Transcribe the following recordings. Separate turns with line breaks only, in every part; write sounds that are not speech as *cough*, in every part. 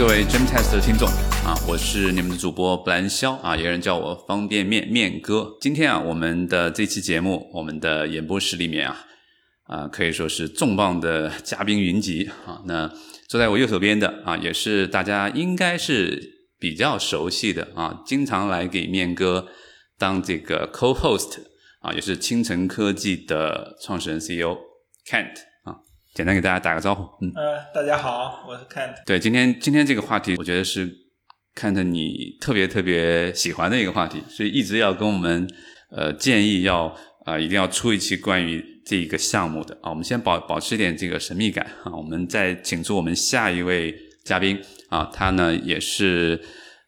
各位 Gym Test 的听众啊，我是你们的主播布兰肖啊，有人叫我方便面面哥。今天啊，我们的这期节目，我们的演播室里面啊，啊可以说是重磅的嘉宾云集啊。那坐在我右手边的啊，也是大家应该是比较熟悉的啊，经常来给面哥当这个 co-host 啊，也是清晨科技的创始人 CEO Kent。简单给大家打个招呼，
嗯，呃，大家好，我是 Kent。
对，今天今天这个话题，我觉得是 Kent 你特别特别喜欢的一个话题，所以一直要跟我们呃建议要啊一定要出一期关于这一个项目的啊。我们先保保持一点这个神秘感啊，我们再请出我们下一位嘉宾啊，他呢也是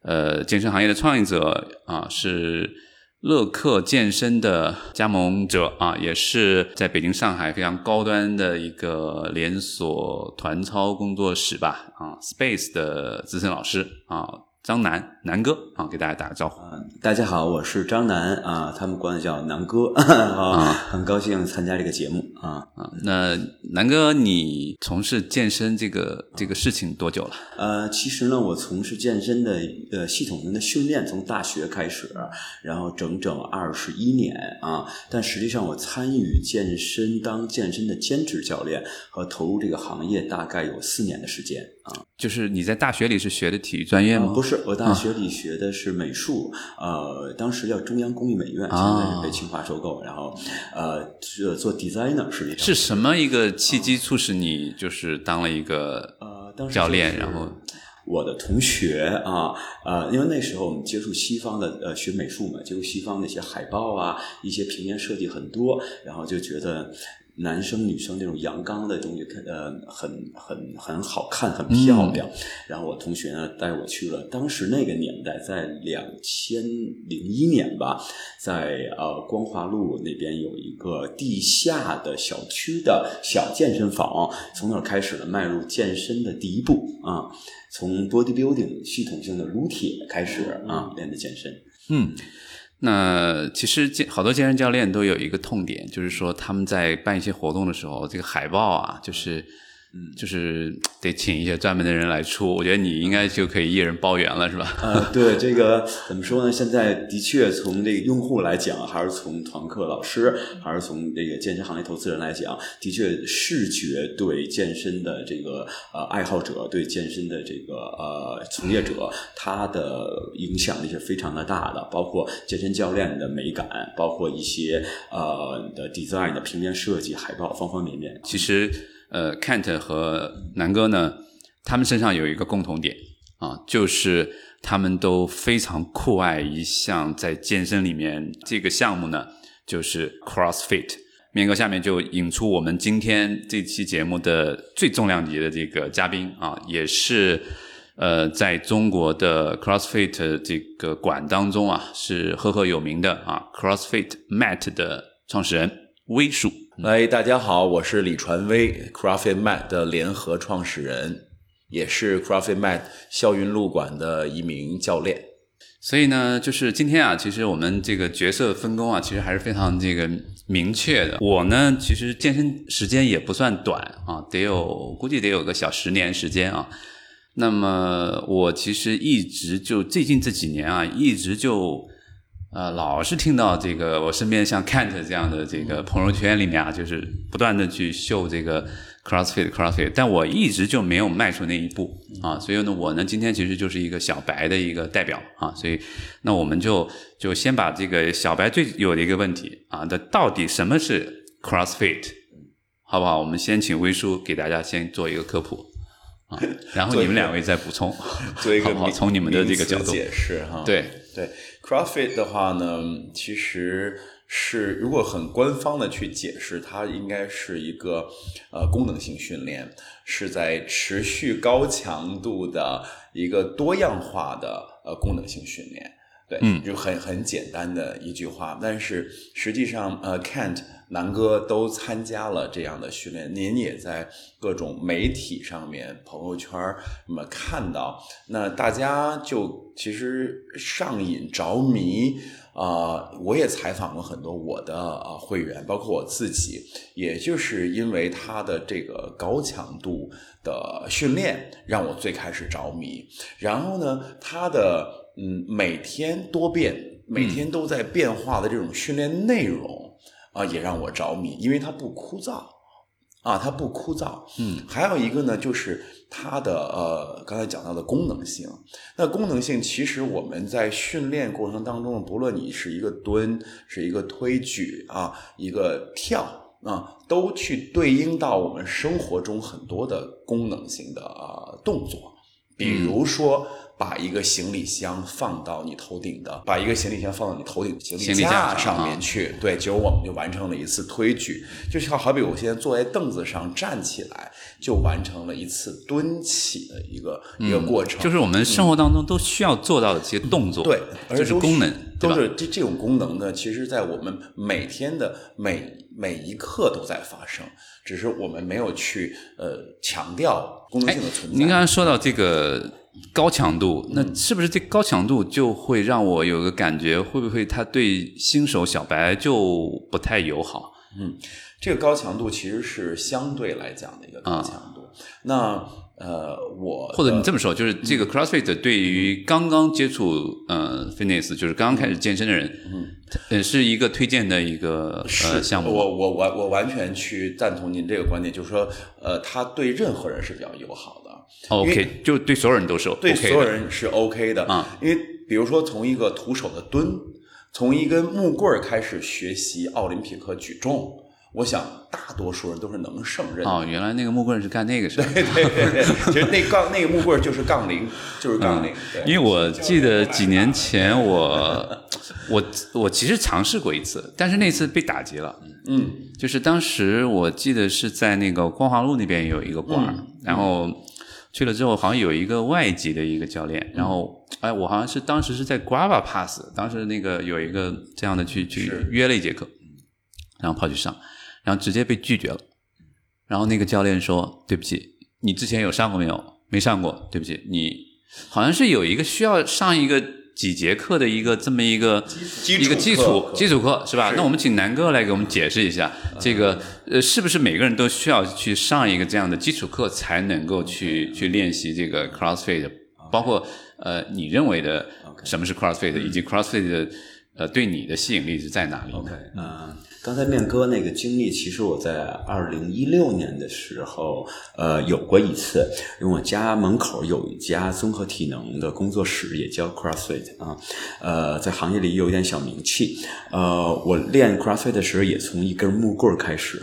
呃健身行业的创业者啊，是。乐客健身的加盟者啊，也是在北京、上海非常高端的一个连锁团操工作室吧啊，Space 的资深老师啊。张楠，南哥啊，给大家打个招呼。
大家好，我是张楠啊，他们管我叫南哥 *laughs* 啊，很高兴参加这个节目啊
啊。那南哥，你从事健身这个这个事情多久了？
呃，其实呢，我从事健身的呃系统性的训练从大学开始，然后整整二十一年啊。但实际上，我参与健身当健身的兼职教练和投入这个行业大概有四年的时间啊。
就是你在大学里是学的体育专业吗？
不是，我大学里学的是美术，呃，当时叫中央工艺美院，现在是被清华收购，然后呃，做 designer 实际上。
是什么一个契机促使你就是当了一个呃教练？然后
我的同学啊，呃，因为那时候我们接触西方的呃学美术嘛，接触西方那些海报啊，一些平面设计很多，然后就觉得。男生女生那种阳刚的东西，看呃很很很好看，很漂亮。然后我同学呢带我去了，当时那个年代在两千零一年吧，在呃光华路那边有一个地下的小区的小健身房，从那儿开始了迈入健身的第一步啊，从 bodybuilding 系统性的撸铁开始啊练的健身，
嗯。那其实健好多健身教练都有一个痛点，就是说他们在办一些活动的时候，这个海报啊，就是。嗯，就是得请一些专门的人来出，我觉得你应该就可以一人包圆了，是吧？
呃，*laughs* 对，这个怎么说呢？现在的确从这个用户来讲，还是从团课老师，还是从这个健身行业投资人来讲，的确视觉对健身的这个呃爱好者，对健身的这个呃从业者，他的影响力是非常的大的。包括健身教练的美感，包括一些呃的 design 的平面设计、海报方方面面，
其实。呃，Kent 和南哥呢，他们身上有一个共同点啊，就是他们都非常酷爱一项在健身里面这个项目呢，就是 CrossFit。面哥下面就引出我们今天这期节目的最重量级的这个嘉宾啊，也是呃在中国的 CrossFit 这个馆当中啊是赫赫有名的啊，CrossFit Mat 的创始人威叔。
来，大家好，我是李传威，CrossFit Mat 的联合创始人，也是 CrossFit Mat 校云路馆的一名教练。
所以呢，就是今天啊，其实我们这个角色分工啊，其实还是非常这个明确的。我呢，其实健身时间也不算短啊，得有估计得有个小十年时间啊。那么我其实一直就最近这几年啊，一直就。呃，老是听到这个，我身边像 Kent 这样的这个朋友圈里面啊，就是不断的去秀这个 CrossFit，CrossFit，但我一直就没有迈出那一步啊，所以呢，我呢今天其实就是一个小白的一个代表啊，所以那我们就就先把这个小白最有的一个问题啊，那到底什么是 CrossFit，好不好？我们先请威叔给大家先做一个科普啊，*laughs* 然后你们两位再补充，
做一个
好从你们的这个角度
解释哈，
对
对。CrossFit 的话呢，其实是如果很官方的去解释，它应该是一个呃功能性训练，是在持续高强度的一个多样化的呃功能性训练。对，嗯，就很很简单的一句话，但是实际上，呃，Kent 南哥都参加了这样的训练，您也在各种媒体上面、朋友圈那么看到，那大家就其实上瘾着迷，啊、我也采访过很多我的呃会员，包括我自己，也就是因为他的这个高强度的训练，让我最开始着迷。然后呢，他的嗯每天多变，每天都在变化的这种训练内容啊、也让我着迷，因为它不枯燥。啊，它不枯燥。
嗯，
还有一个呢，就是它的呃，刚才讲到的功能性。那功能性其实我们在训练过程当中，不论你是一个蹲，是一个推举啊，一个跳啊，都去对应到我们生活中很多的功能性的、呃、动作，比如说。把一个行李箱放到你头顶的，把一个行李箱放到你头顶行
行李架上
上面去，对，结果我们就完成了一次推举，就像好比我现在坐在凳子上站起来，就完成了一次蹲起的一个、一个过程，
就是我们生活当中都需要做到的这些动作，
对，而
这是功能，
都是这这种功能呢，其实在我们每天的每每一刻都在发生，只是我们没有去呃强调功能性的存在。
您刚才说到这个高强度，
嗯
那是不是这高强度就会让我有个感觉，会不会它对新手小白就不太友好？
嗯这个高强度其实是相对来讲的一个高强度。那呃，我
或者你这么说，就是
嗯
这个 CrossFit 对于刚刚接触呃 fitness，就是刚刚开始健身的人，嗯，呃，是一个推荐的一个呃项目。
我我完我完全去赞同您这个观点，就是说，呃，它对任何人是比较友好的。
OK，就对所有人都是 OK
对。所有人是 OK 的
啊。
因为比如说从一个徒手的蹲，从一根木棍儿开始学习奥林匹克举重，我想大多数人都是能胜任的。
哦，原来那个木棍是干那个是吧？
对对对，其实那杠那个木棍儿就是杠铃，就是杠铃。对，
因为我记得几年前我 *laughs* 我我其实尝试过一次，但是那次被打击了。
嗯
就是当时我记得是在那个光华路那边有一个馆然后去了之后好像有一个外籍的一个教练，然后哎，我好像是当时是在 Grava Pass，当时那个有一个这样的去去约了一节课，然后跑去上，然后直接被拒绝了。然后那个教练说：“对不起，你之前有上过没有？没上过，对不起，你好像是有一个需要上一个几节课的一个这么一个一个基
础
基础课是。吧？
是。
那我们请南哥来给我们解释一下，这个呃，是不是每个人都需要去上一个这样的基础课，才能够去去练习这个 CrossFit？包括呃，你认为的什么是 CrossFit，以及 CrossFit 的呃对你的吸引力是在哪里呢？
嗯，刚才面哥那个经历，其实我在二零一六年的时候，呃，有过一次，因为我家门口有一家综合体能的工作室，也叫 CrossFit 啊，呃，在行业里有一点小名气。呃，我练 CrossFit 的时候也从一根木棍开始，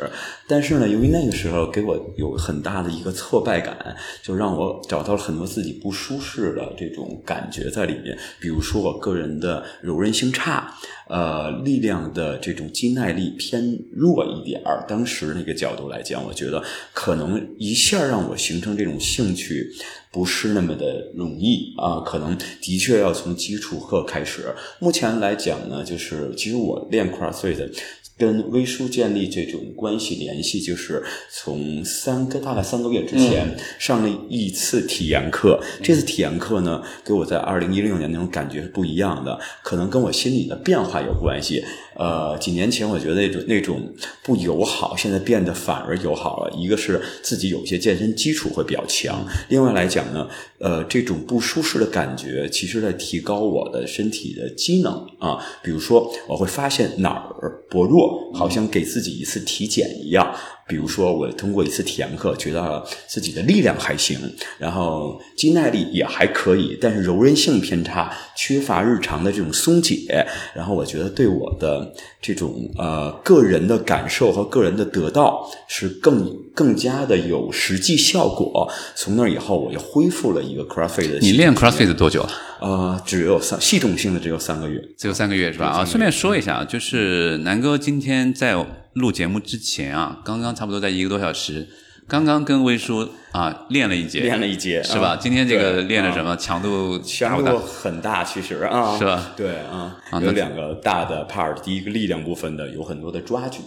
但是呢，由于那个时候给我有很大的一个挫败感，就让我找到了很多自己不舒适的这种感觉在里面，比如说我个人的柔韧性差。呃，力量的这种肌耐力偏弱一点儿。当时那个角度来讲，我觉得可能一下让我形成这种兴趣不是那么的容易啊、可能的确要从基础课开始。目前来讲呢，就是其实我练 CrossFit。跟微书建立这种关系联系，就是从三个大概三个月之前、上了一次体验课。这次体验课呢，给我在二零一六年那种感觉是不一样的，可能跟我心理的变化有关系。呃，几年前我觉得那种那种不友好，现在变得反而友好了。一个是自己有一些健身基础会比较强，另外来讲呢，呃，这种不舒适的感觉，其实在提高我的身体的机能啊。比如说，我会发现哪儿薄弱，好像给自己一次体检一样。比如说，我通过一次体验课，觉得自己的力量还行，然后肌耐力也还可以，但是柔韧性偏差，缺乏日常的这种松解。然后我觉得对我的这种呃个人的感受和个人的得到是更更加的有实际效果。从那以后，我又恢复了一个 CrossFit 的。
你练 CrossFit 多久了？
呃，只有三系统性的只有三个月。
只有三个月是吧？啊，顺便说一下啊，就是南哥今天在录节目之前啊，刚刚差不多在一个多小时，刚刚跟魏叔啊练了一节，
练了一节，
是吧？
啊
今天这个练了
啊
什么？强度大
强
不大
度很大，其实啊，
是吧
对啊，有两个大的 part，第一个力量部分的有很多的抓举，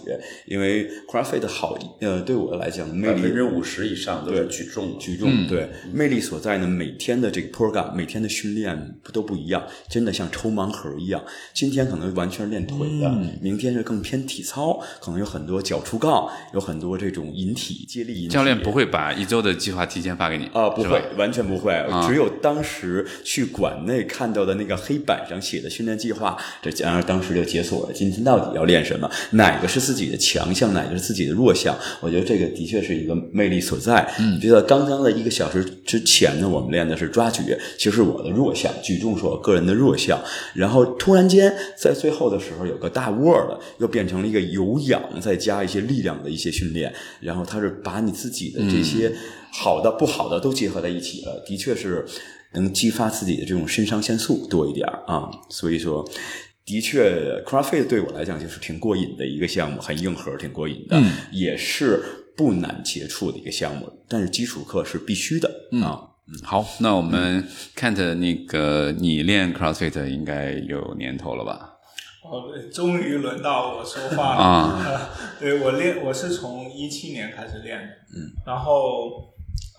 因为 CrossFit 好，呃，对我来讲魅力
百分之五十以上都是举重，
举重，对魅力所在呢，每天的这个 program，每天的训练不都不一样，真的像抽盲盒一样。今天可能完全是练腿的，明天是更偏体操，可能有很多脚触杠，有很多这种引体、接力引体。
教练不会把一周的计划提前发给你
啊、不会，完全不会。只有当时去馆内看到的那个黑板上写的训练计划，这然而当时就解锁了。今天到底要练什么？哪个是自己的强项？哪个是自己的弱项？我觉得这个的确是一个魅力所在。嗯，觉得刚刚的一个小时之前呢，我们练的是抓举，其实我的弱项，举重是我个人的弱项。然后突然间在最后的时候有个大 word，，又变成了一个有氧，再加一些力量的一些训练。然后他是把你自己的这些好的、不好的都结合在一起了，的确是能激发自己的这种肾上腺素多一点啊。所以说。的确，CrossFit 对我来讲就是挺过瘾的一个项目，很硬核，挺过瘾的，也是不难接触的一个项目。但是基础课是必须的、啊。
好，那我们看着那个你练 CrossFit 应该有年头了吧？
哦，终于轮到我说话了
啊！*laughs*
对我练，我是从一七年开始练的，嗯，然后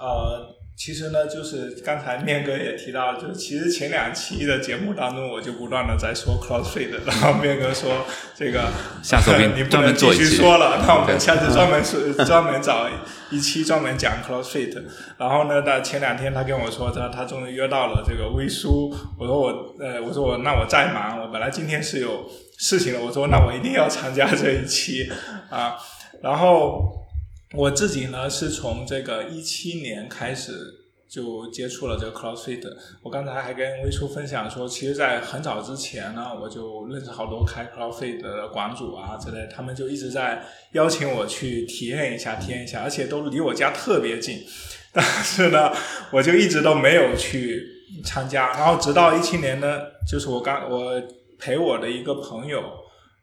呃，其实呢，就是刚才面哥也提到，就其实前两期的节目当中，我就不断的在说 CrossFit，*laughs* 然后面哥说这个
下次我给你
你不
专门
能继
做一期
续说了，那我们下次专门是 *laughs* 专门找一期专门讲 CrossFit。然后呢，到前两天他跟我说，他他终于约到了这个微叔，我说我呃，我说我那我再忙，我本来今天是有事情的，我说那我一定要参加这一期啊。然后我自己呢是从这个一七年开始就接触了这个 CrossFit。我刚才还跟微叔分享说，其实，在很早之前呢，我就认识好多开 CrossFit 的馆主啊之类，他们就一直在邀请我去体验一下，体验一下，而且都离我家特别近。*laughs* 但是呢，我就一直都没有去参加。然后直到一七年呢，就是我刚我陪我的一个朋友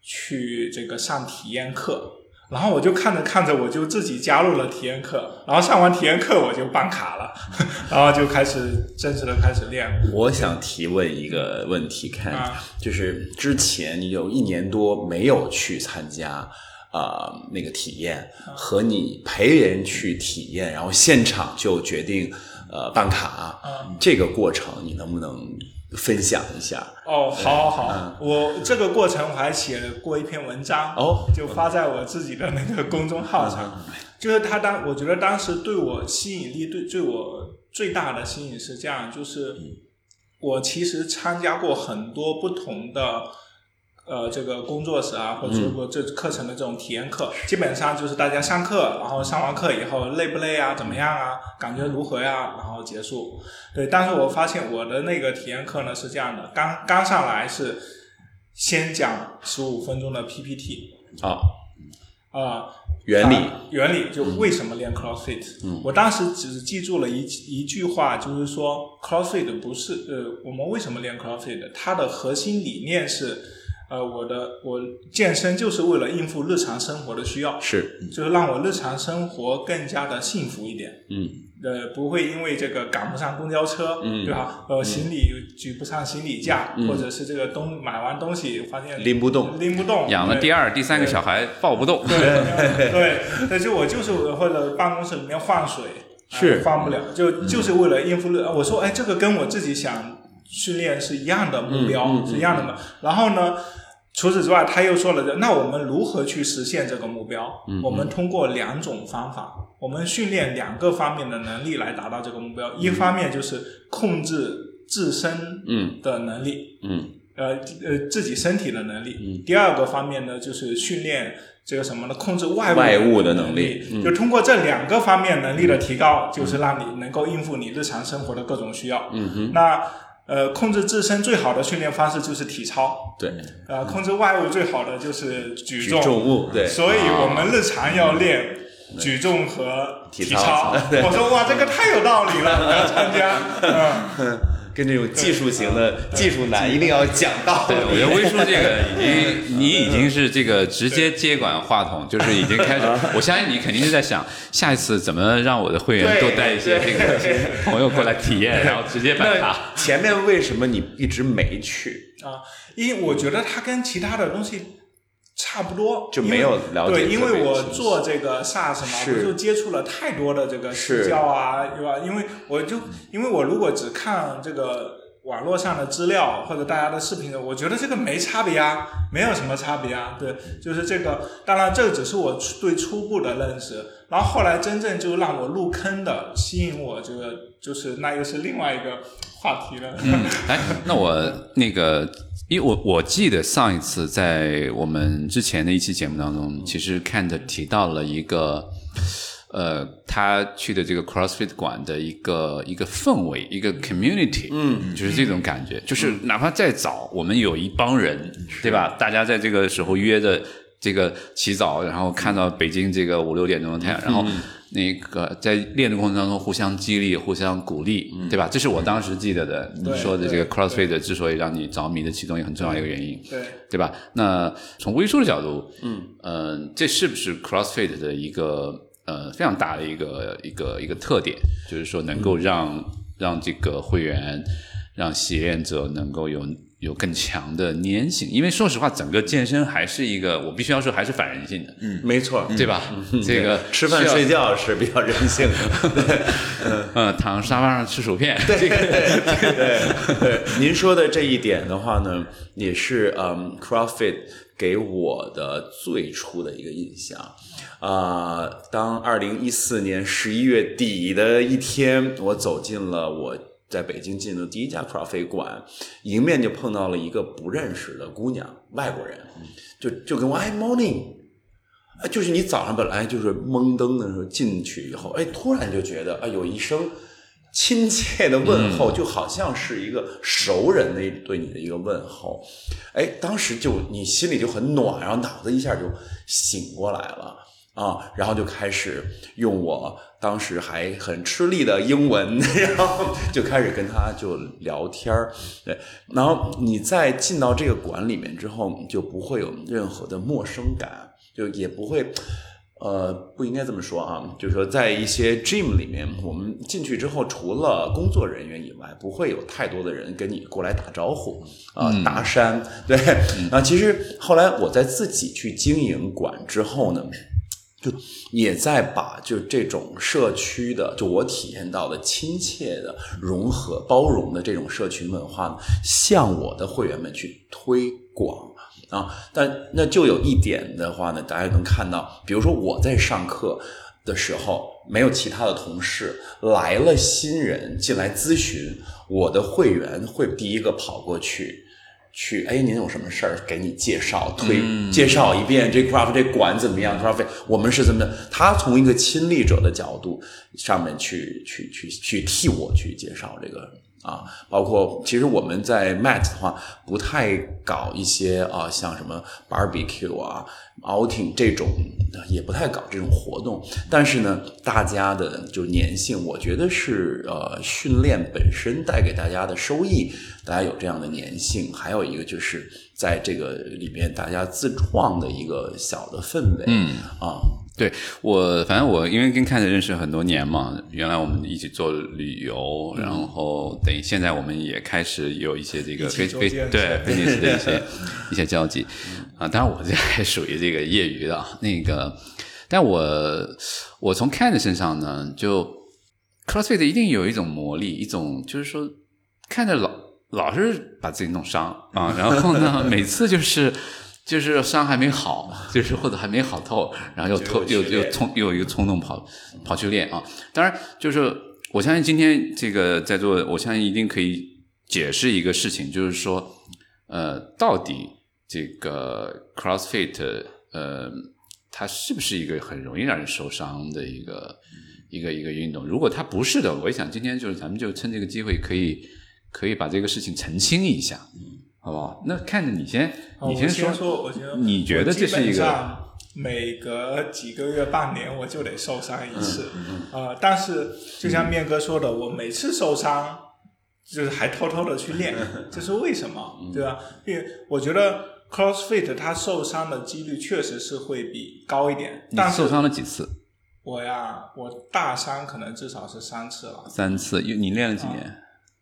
去这个上体验课。然后我就看着看着，我就自己加入了体验课，然后上完体验课我就办卡了，*laughs* 然后就开始正式的开始练。
我想提问一个问题，看、
啊。
就是之前你有一年多没有去参加呃那个体验，和你陪人去体验，然后现场就决定呃办卡，这个过程你能不能分享一下？
哦，好好好，我这个过程我还写过一篇文章，
哦
就发在我自己的那个公众号上。就是他当我觉得当时对我吸引力，对对我最大的吸引是这样，就是我其实参加过很多不同的。呃，这个工作室啊，或者说这课程的这种体验课，基本上就是大家上课，然后上完课以后累不累啊，怎么样啊，感觉如何呀、然后结束。对，但是我发现我的那个体验课呢是这样的，刚刚上来是先讲十五分钟的 PPT
啊，
啊、
原理。
啊原理就为什么练 CrossFit？、我当时只是记住了一一句话，就是说 CrossFit 不是呃，我们为什么练 CrossFit？它的核心理念是呃，我的我健身就是为了应付日常生活的需要，
是
就是让我日常生活更加的幸福一点。
嗯，
呃，不会因为这个赶不上公交车，
嗯
对吧？呃，行李举不上行李架，或者是这个东买完东西发现
拎不动
拎不动，
养了第二、第三个小孩抱不动，
对对，对，就我就是或者办公室里面放水，
是
呃放不了，就就是为了应付日。我说，哎，这个跟我自己想训练是一样的目标，是一样的嘛。然后呢，除此之外，他又说了，那我们如何去实现这个目标？
嗯
我们通过两种方法，我们训练两个方面的能力来达到这个目标。一方面就是控制自身
嗯
的能力，
嗯
呃呃自己身体的能力。第二个方面呢，就是训练这个什么呢？控制外物
外物的
能
能力嗯
就通过这两个方面能力的提高，就是让你能够应付你日常生活的各种需要。
嗯哼，
那呃，控制自身最好的训练方式就是体操，
对，
呃，控制外物最好的就是举
举
重。
重物对，
所以我们日常要练举重和
体操。
我说哇，这个太有道理了，我要参加。*laughs* 嗯，
跟这种技术型的技术男一定要讲道理。
对，我觉得威叔这个已经，*laughs* 你已经是这个直接接管话筒，就是已经开始。我相信你肯定是在想，下一次怎么让我的会员多带一些这个朋友过来体验，然后直接买它。
前面为什么你一直没去？
啊，因为我觉得它跟其他的东西差不多，
就没有了解
对，因为我做这个 SaaS 嘛，
是。
我就接触了太多的这个
是。
私教啊，对吧？因为我就因为我如果只看这个网络上的资料或者大家的视频的，我觉得这个没差别啊，没有什么差别啊。对，就是这个，当然这个只是我对初步的认识，然后后来真正就让我入坑的，吸引我这个就是那又是另外一个话题了。
嗯，哎，那我那个，因为我我记得上一次在我们之前的一期节目当中，其实看的提到了一个，呃，他去的这个 CrossFit 馆的一个一个氛围，一个 community，嗯，就是这种感觉，就是哪怕再早，我们有一帮人，对吧？大家在这个时候约着这个起早，然后看到北京这个五六点钟的太阳，然后那个在练的过程当中互相激励、互相鼓励，对吧？这是我当时记得的，你说的这个 CrossFit 之所以让你着迷的其中一个很重要一个原因，
对。
对吧？那从微叔的角度，嗯，呃，这是不是 CrossFit 的一个呃非常大的一个一个一个特点？就是说能够让、让这个会员、让体验者能够有有更强的粘性，因为说实话，整个健身还是一个我必须要说还是反人性的，嗯，
没错，
对吧？这个
吃饭睡觉是比较人性的。*laughs* *laughs*
嗯，躺沙发上吃薯片，对对
对对，您说的这一点的话呢，也是嗯，CrossFit 给我的最初的一个印象。啊、当二零一四年十一月底的一天，我走进了我在北京进的第一家 CrossFit 馆，迎面就碰到了一个不认识的姑娘，外国人，就就跟我哎 morning，哎，就是你早上本来就是懵登的时候进去以后，哎，突然就觉得啊，有一声亲切的问候，就好像是一个熟人的对你的一个问候，哎，当时就你心里就很暖，然后脑子一下就醒过来了。啊，然后就开始用我当时还很吃力的英文，*laughs* 然后就开始跟他就聊天儿。对，然后你在进到这个馆里面之后，就不会有任何的陌生感，就也不会。呃，不应该这么说啊，就是说，在一些 gym 里面，我们进去之后，除了工作人员以外，不会有太多的人跟你过来打招呼啊、搭讪。对，啊，其实后来我在自己去经营馆之后呢，就也在把就这种社区的，就我体验到的亲切的、融合、包容的这种社群文化呢，向我的会员们去推广。啊，但那就有一点的话呢，大家能看到，比如说我在上课的时候，没有其他的同事来了，新人进来咨询，我的会员会第一个跑过去。去，哎，您有什么事儿？给你介绍，推、介绍一遍这 craft 这馆怎么样？craft 我们是怎么的？他从一个亲历者的角度上面去去去去替我去介绍这个啊，包括其实我们在 Met 的话不太搞一些啊，像什么 barbecue 啊、outing 这种，也不太搞这种活动。但是呢，大家的就粘性，我觉得是呃训练本身带给大家的收益，大家有这样的粘性。还有一个就是在这个里面大家自创的一个小的氛围，嗯啊，
对我，反正我因为跟看着认识很多年嘛，原来我们一起做旅游，然后等于现在我们也开始有一些这个对非定时的一些 *laughs* 一些交集啊。当然我这还属于这个业余的啊那个，但我我从看的身上呢，就 CrossFit 一定有一种魔力，一种就是说看着老老是把自己弄伤啊，然后呢 *laughs* 每次就是。就是伤还没好，*laughs* 就是或者还没好透，然后又透又又冲又有一个冲动跑跑去练啊。当然，就是我相信今天这个在座，我相信一定可以解释一个事情，就是说，呃，到底这个 CrossFit，呃，它是不是一个很容易让人受伤的一个一个一个运动？如果它不是的，我想今天就是咱们就趁这个机会，可以可以把这个事情澄清一下，好不好？那看着你先，你
哦我
说，
说，我觉得
你觉得这是一个
基本上每隔几个月、半年我就得受伤一次，
嗯
呃，但是就像面哥说的，我每次受伤就是还偷偷的去练，*laughs* 这是为什么？
嗯
对吧？因为我觉得 CrossFit 它受伤的几率确实是会比高一点，
你
但是
受伤了几次？
我呀，我大伤可能至少是三次了，
三次。你练了几年？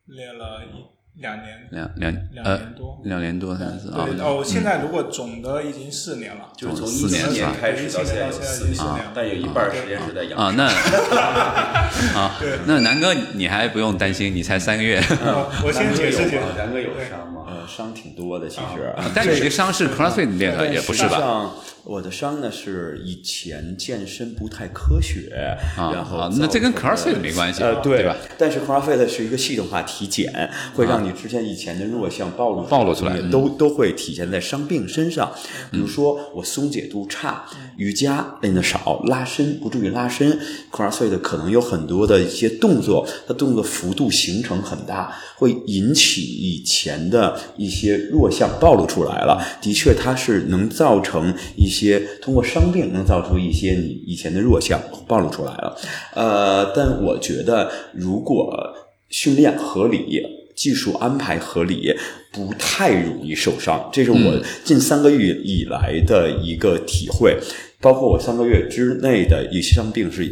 练了一两年，
两两
两
呃
年多。
两年多三次啊。
对哦，现在如果总的已经四年了，
就是从
四
一七
年
开始到现在四年
已经四年了，
但有一半时间是在养
啊，那 *laughs* 啊，那南哥你还不用担心，你才三个月，
哦我先解释解释。
南哥有伤吗？
呃，伤挺多的，其实。
啊但你的伤是 CrossFit 练的，也不是吧？
我的伤呢是以前健身不太科学，
啊
然后
啊那这跟 CrossFit 没关系
呃，
对吧？
但是 CrossFit 是一个系统化体检，会让你之前以前的弱项暴露
暴露出来
都都会体现在伤病身上。比如说我松解度差，瑜伽练的少，拉伸不注意拉伸，CrossFit 可能有很多的一些动作，它动作幅度形成很大，会引起以前的一些弱项暴露出来了。的确，它是能造成一些通过伤病能造出一些你以前的弱项暴露出来了。呃，但我觉得如果训练合理。技术安排合理，不太容易受伤，这是我近三个月以来的一个体会。包括我三个月之内的一些伤病是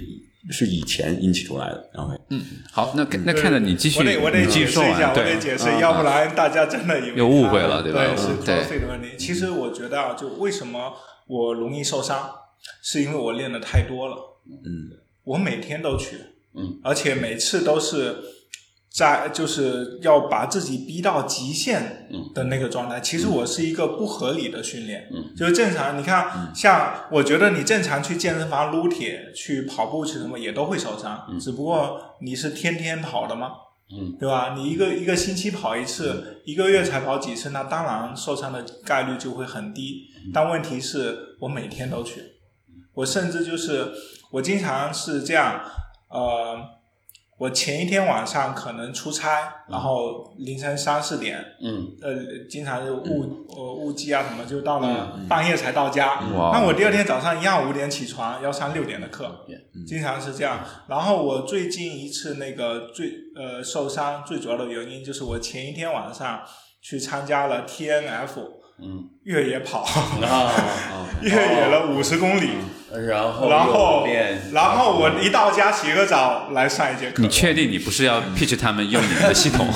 是以前引起出来的。，OK，，
嗯，好，那那看着你继续，
我得我得解释一下，我得，解释
啊，
要不然大家真的以为
又误会了
对
对吧
是
嗯对
CrossFit 的问题。其实我觉得啊，就为什么我容易受伤，是因为我练的太多了。
嗯，
我每天都去，
嗯，
而且每次都是在就是要把自己逼到极限的那个状态。其实我是一个不合理的训练，
嗯，
就是正常。你看，像我觉得你正常去健身房撸铁、去跑步去什么也都会受伤，只不过你是天天跑的吗？
嗯，
对吧？你一个一个星期跑一次，一个月才跑几次，那当然受伤的概率就会很低。但问题是我每天都去，我甚至就是我经常是这样，呃，我前一天晚上可能出差，然后凌晨三四点，
嗯，
呃，经常就误呃误机啊什么，就到了半夜才到家。那我第二天早上一样五点起床，要上六点的课，经常是这样。然后我最近一次那个最呃受伤最主要的原因就是我前一天晚上去参加了 TNF，
嗯，
越野跑，
啊，*laughs*
越野了五十公里。
然后
然后，，然后我一到家洗个澡来上一节课。
你确定你不是要 pitch 他们用你们的系统？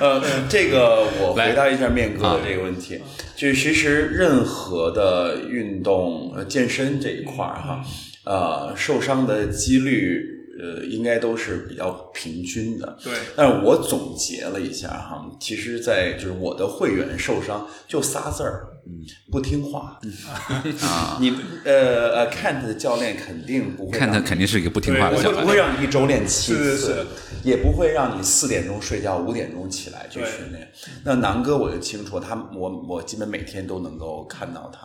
呃，这个我回答一下面哥
啊
的这个问题，就是其实任何的运动、呃健身这一块儿哈，呃，受伤的几率呃应该都是比较平均的。
对，
但是我总结了一下哈，其实，在就是我的会员受伤就仨字儿，嗯，不听话。
啊，*laughs*
你呃呃，Kent 的教练肯定不会
看他
让你
肯定是一个不听话的
对
小孩。
不会让你一周练七
是是
次，
是。
也不会让你四点钟睡觉，五点钟起来去训练。那南哥我就清楚，他我我基本每天都能够看到他，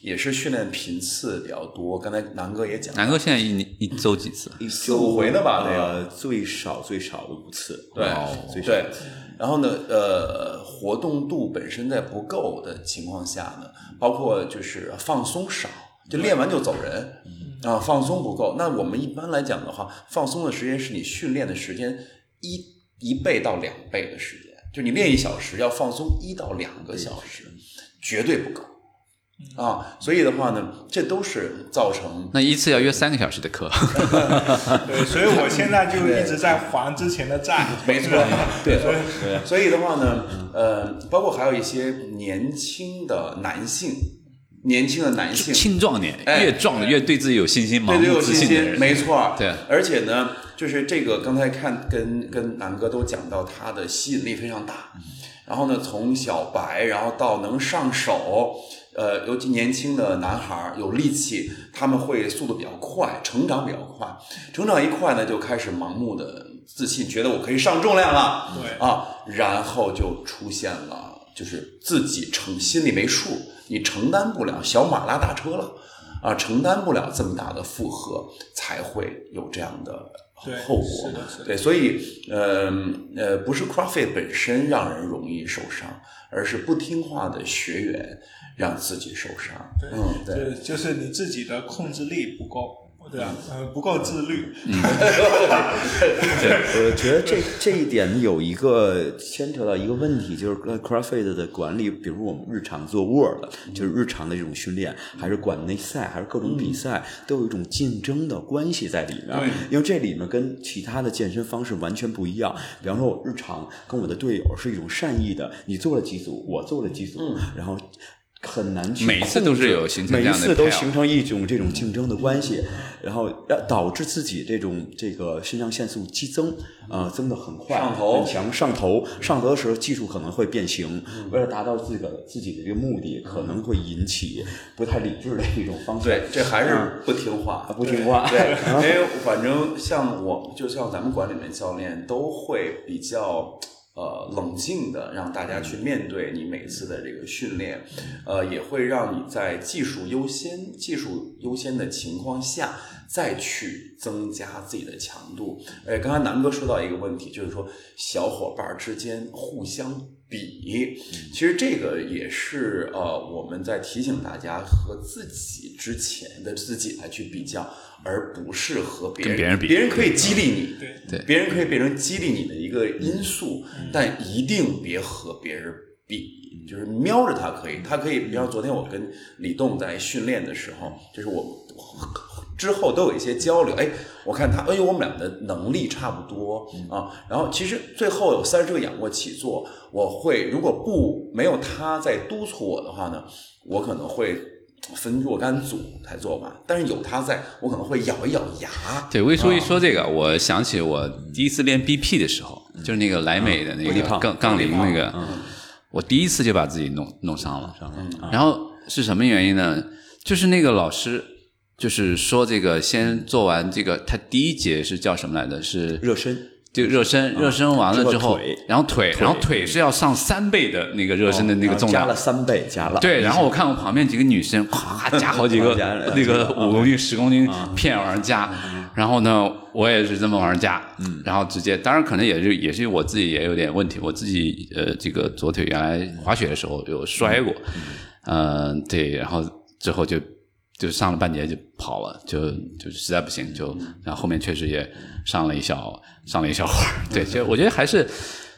也是训练频次比较多。刚才南哥也讲了，
南哥现在一年一周几次？
一
四五回呢吧得有
呃，最少最少的五次，
对
哦
最少
对，然后呢，呃，活动度本身在不够的情况下呢，包括就是放松少，就练完就走人，啊，放松不够。那我们一般来讲的话，放松的时间是你训练的时间一一倍到两倍的时间，就你练一小时要放松一到两个小时，绝对不够。啊，所以的话呢，这都是造成
那一次要约三个小时的课，*laughs*
对，所以我现在就一直在还之前的债。
没错，对对，所以的话呢，呃，包括还有一些年轻的男性，年轻的男性，
青壮年
哎
越壮的越对自己有信心、嘛
对对
目
有信心，
自信的人，
没错，
对
而且呢，就是这个刚才看跟跟南哥都讲到，他的吸引力非常大，然后呢，从小白，然后到能上手。呃，尤其年轻的男孩儿有力气，他们会速度比较快，成长比较快。成长一快呢，就开始盲目的自信，觉得我可以上重量了。
对
啊，然后就出现了，就是自己承心里没数，你承担不了小马拉大车了，啊，承担不了这么大的负荷，才会有这样的后果对，所以呃呃，不是 CrossFit 本身让人容易受伤，而是不听话的学员让自己受伤。嗯，对。
就就是你自己的控制力不够，对啊，呃，不够自律。
我觉得这这一点有一个牵扯到一个问题，就是 CrossFit 的管理，比如我们日常做 Word，就是日常的这种训练，还是管内赛，还是各种比赛，都有一种竞争的关系在里面。
对
因为这里面跟其他的健身方式完全不一样。比方说，我日常跟我的队友是一种善意的，你做了几组，我做了几组，然后。很难去
每一次
控制
都是有形成
每一
这样的
次都形成一种这种竞争的关系，然后让导致自己这种这个肾上腺素激增，呃，增的很快，
上头
很强，上头，上头的时候技术可能会变形，为了达到自个自己的这个目的，可能会引起不太理智的一种方式。
对，这还是不听话，
不听话 *laughs*
对，因为反正像我，就像咱们馆里面教练都会比较。呃，冷静的让大家去面对你每次的这个训练，呃，也会让你在技术优先、技术优先的情况下，再去增加自己的强度。哎，刚才南哥说到一个问题，就是说小伙伴儿之间互相比，其实这个也是呃我们在提醒大家和自己之前的自己来去比较，而不是和别人。
别人比
别人可以激励你，
对
对
别人可以变成激励你的一个因素，但一定别和别人比。就是瞄着他可以，他可以，比方昨天我跟李栋在训练的时候，就是我之后都有一些交流。哎，我看他，哎呦，我们俩的能力差不多啊。然后其实最后有三十个仰卧起坐，我会如果不没有他在督促我的话呢，我可能会分若干组才做完。但是有他在，我可能会咬一咬牙。
对，魏叔一说这个，我想起我第一次练 BP 的时候，就是那个莱美的那个杠杠铃那个，我第一次就把自己弄弄伤了。然后是什么原因呢？就是那个老师就是说这个先做完这个，他第一节是叫什么来着？是
热身，
就热身，热身完了之后
腿，
然后腿，然后腿是要上三倍的那个热身的那个重量
加了。三倍，加了。
对，然后我看我旁边几个女生，哗 *laughs* 加好几个那个 *laughs* 五公斤、十公斤片往上加，然后呢，我也是这么往上加，嗯，然后直接，当然可能也是也是我自己也有点问题，我自己呃这个左腿原来滑雪的时候有摔过，嗯、对，然后之后就就上了半节就跑了，就就实在不行就，然后后面确实也上了一小上了一小会儿，*laughs* 对，就我觉得还是。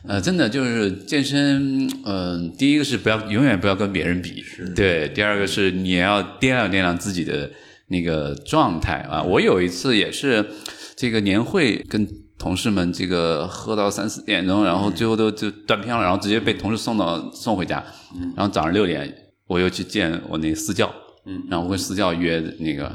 呃，真的就是健身，嗯、第一个是不要永远不要跟别人比，对；第二个是你也要掂量掂量自己的那个状态啊。我有一次也是这个年会跟同事们这个喝到三四点钟，然后最后都就断片了，然后直接被同事送到送回家，然后早上六点我又去见我那私教，嗯，然后我跟私教约那个，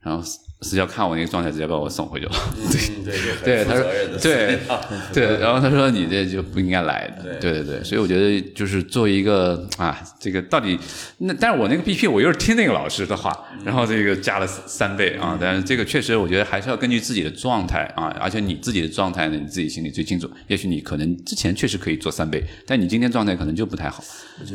然后私私教看我那个状态，直接把我送回去了。
嗯，对，这
对，他说对 *laughs* 对，然后他说你这就不应该来的，对。对对，所以我觉得就是作为一个啊，这个到底那，但是我那个 BP 我又是听那个老师的话，然后这个加了三倍啊，但是这个确实我觉得还是要根据自己的状态啊，而且你自己的状态呢，你自己心里最清楚，也许你可能之前确实可以做三倍，但你今天状态可能就不太好，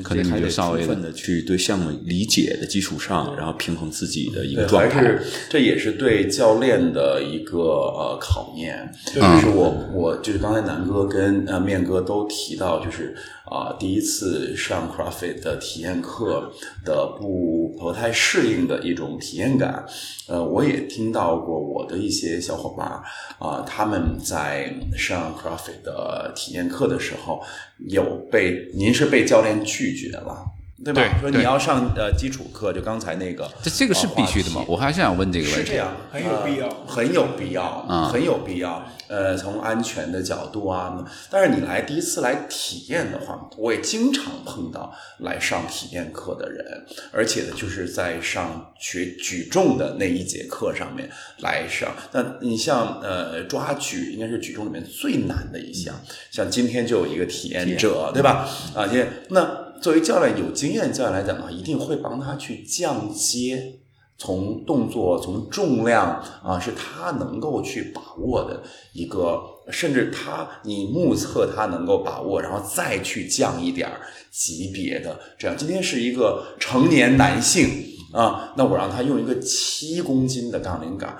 可能你就稍微的
充分的去对项目理解的基础上，然后平衡自己的一个，状态。
这也是对教练的一个呃考验。就是我我就是刚才南哥跟呃面哥都提到，就是啊、第一次上 CrossFit 的体验课的不不太适应的一种体验感。呃，我也听到过我的一些小伙伴儿啊、他们在上 CrossFit 的体验课的时候，有被您是被教练拒绝了。对吧？说你要上呃基础课，就刚才那个，
这这个是必须的嘛
话？题
我还是想问这个问题
是这。样，
很有必要
呃很有必要，
啊
很有必要。呃，从安全的角度啊，但是你来第一次来体验的话，我也经常碰到来上体验课的人，而且呢，就是在上学举重的那一节课上面来上。那你像呃抓举，应该是举重里面最难的一项，像今天就有一个体验者，对吧？啊，今天那作为教练有经验教练来讲的话，一定会帮他去降阶。从动作、从重量啊，是他能够去把握的一个，甚至他你目测他能够把握，然后再去降一点儿级别的这样。今天是一个成年男性啊，那我让他用一个七公斤的杠铃杆，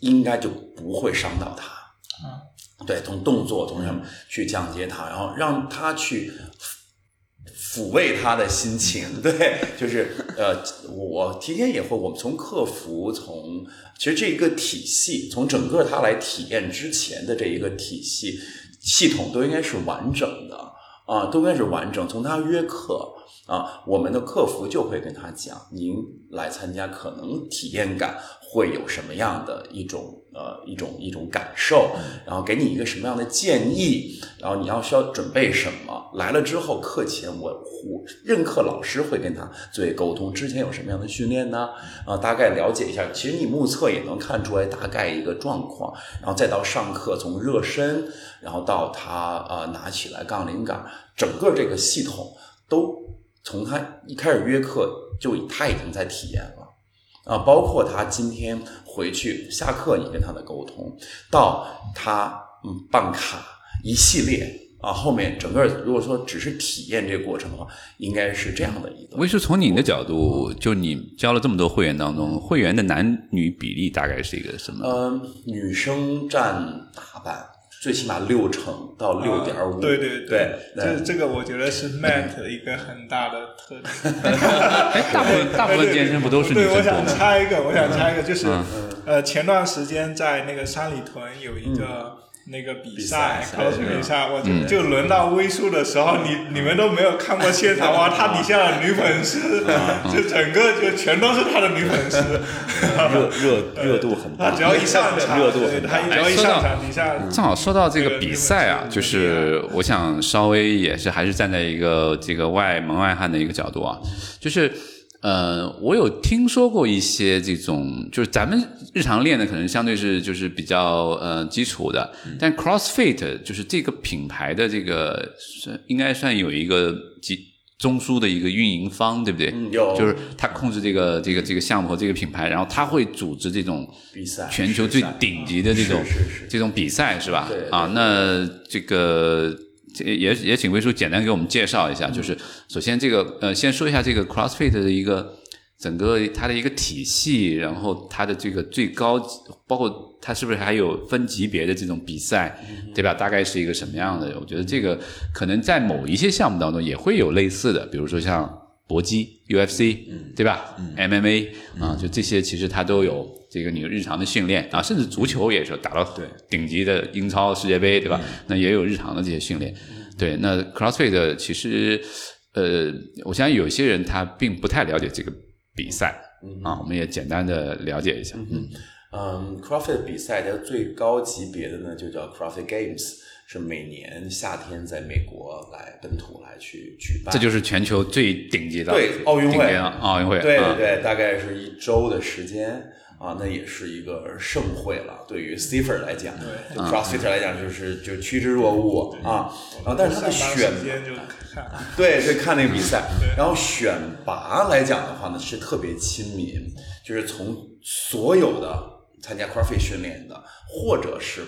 应该就不会伤到他。对，从动作从什么去降阶他，然后让他去抚慰他的心情，对，就是呃，我提前也会，我们从客服，从其实这一个体系，从整个他来体验之前的这一个体系系统都应该是完整的。啊，都应该是完整。从他约课啊，我们的客服就会跟他讲，您来参加可能体验感会有什么样的一种。呃，一种一种感受，然后给你一个什么样的建议，然后你要需要准备什么？来了之后，课前我我任课老师会跟他做沟通，之前有什么样的训练呢？啊，大概了解一下。其实你目测也能看出来大概一个状况，然后再到上课，从热身，然后到他呃拿起来杠铃杆，整个这个系统都从他一开始约课就他已经在体验了。啊，包括他今天回去下课，你跟他的沟通，到他嗯办卡一系列啊，后面整个如果说只是体验这个过程的话，应该是这样的一个。
魏叔，从你的角度，就你教了这么多会员当中，会员的男女比例大概是一个什么？
呃，女生占大半。最起码六成到六点五，
对对
对，
这这个我觉得是 Mat 一个很大的特点。*laughs*
大部分大部分健身不都是女生
对，我想插一个，我想插一个，就是呃，前段时间在那个三里屯有一个。那个比赛，考试比赛，我就就轮到微叔的时候，你你们都没有看过现场哇？*laughs* 他底下的女粉丝，*laughs* 就整个就全都是他的女粉丝，*laughs*
热热热度很大。
他只要一上场，
热度很大。
他只要一上场，底下
正好说到这个比赛啊，就是我想稍微也是还是站在一个这个外门外汉的一个角度啊，就是。呃，我有听说过一些这种，就是咱们日常练的可能相对是就是比较呃基础的，但 CrossFit 就是这个品牌的这个算应该算有一个集中枢的一个运营方，对不对？
有，
就是他控制这个这个这个项目和这个品牌，然后他会组织这种
比赛，
全球最顶级的这种这种比赛是吧？
对
啊，那这个。也也请魏叔简单给我们介绍一下，就是首先这个呃，先说一下这个 CrossFit 的一个整个它的一个体系，然后它的这个最高，包括它是不是还有分级别的这种比赛，对吧？大概是一个什么样的？我觉得这个可能在某一些项目当中也会有类似的，比如说像搏击 UFC，对吧？MMA 啊，就这些其实它都有。这个你日常的训练啊，甚至足球也是打到顶级的英超、世界杯，对吧？那也有日常的这些训练。对，那 CrossFit 其实，呃，我相信有些人他并不太了解这个比赛啊，我们也简单的了解一下。
嗯嗯，CrossFit 比赛的最高级别的呢，就叫 CrossFit Games，是每年夏天在美国来本土来去举办。
这就是全球最顶级的
对奥运会
奥运会，
对对对，大概是一周的时间。啊，那也是一个盛会了。对于 Stepher 来讲，CrossFit 来讲就是就趋之若鹜啊。然后，但是他的选对对看那个比赛，然后选拔来讲的话呢，是特别亲民，就是从所有的参加 CrossFit 训练的，或者是。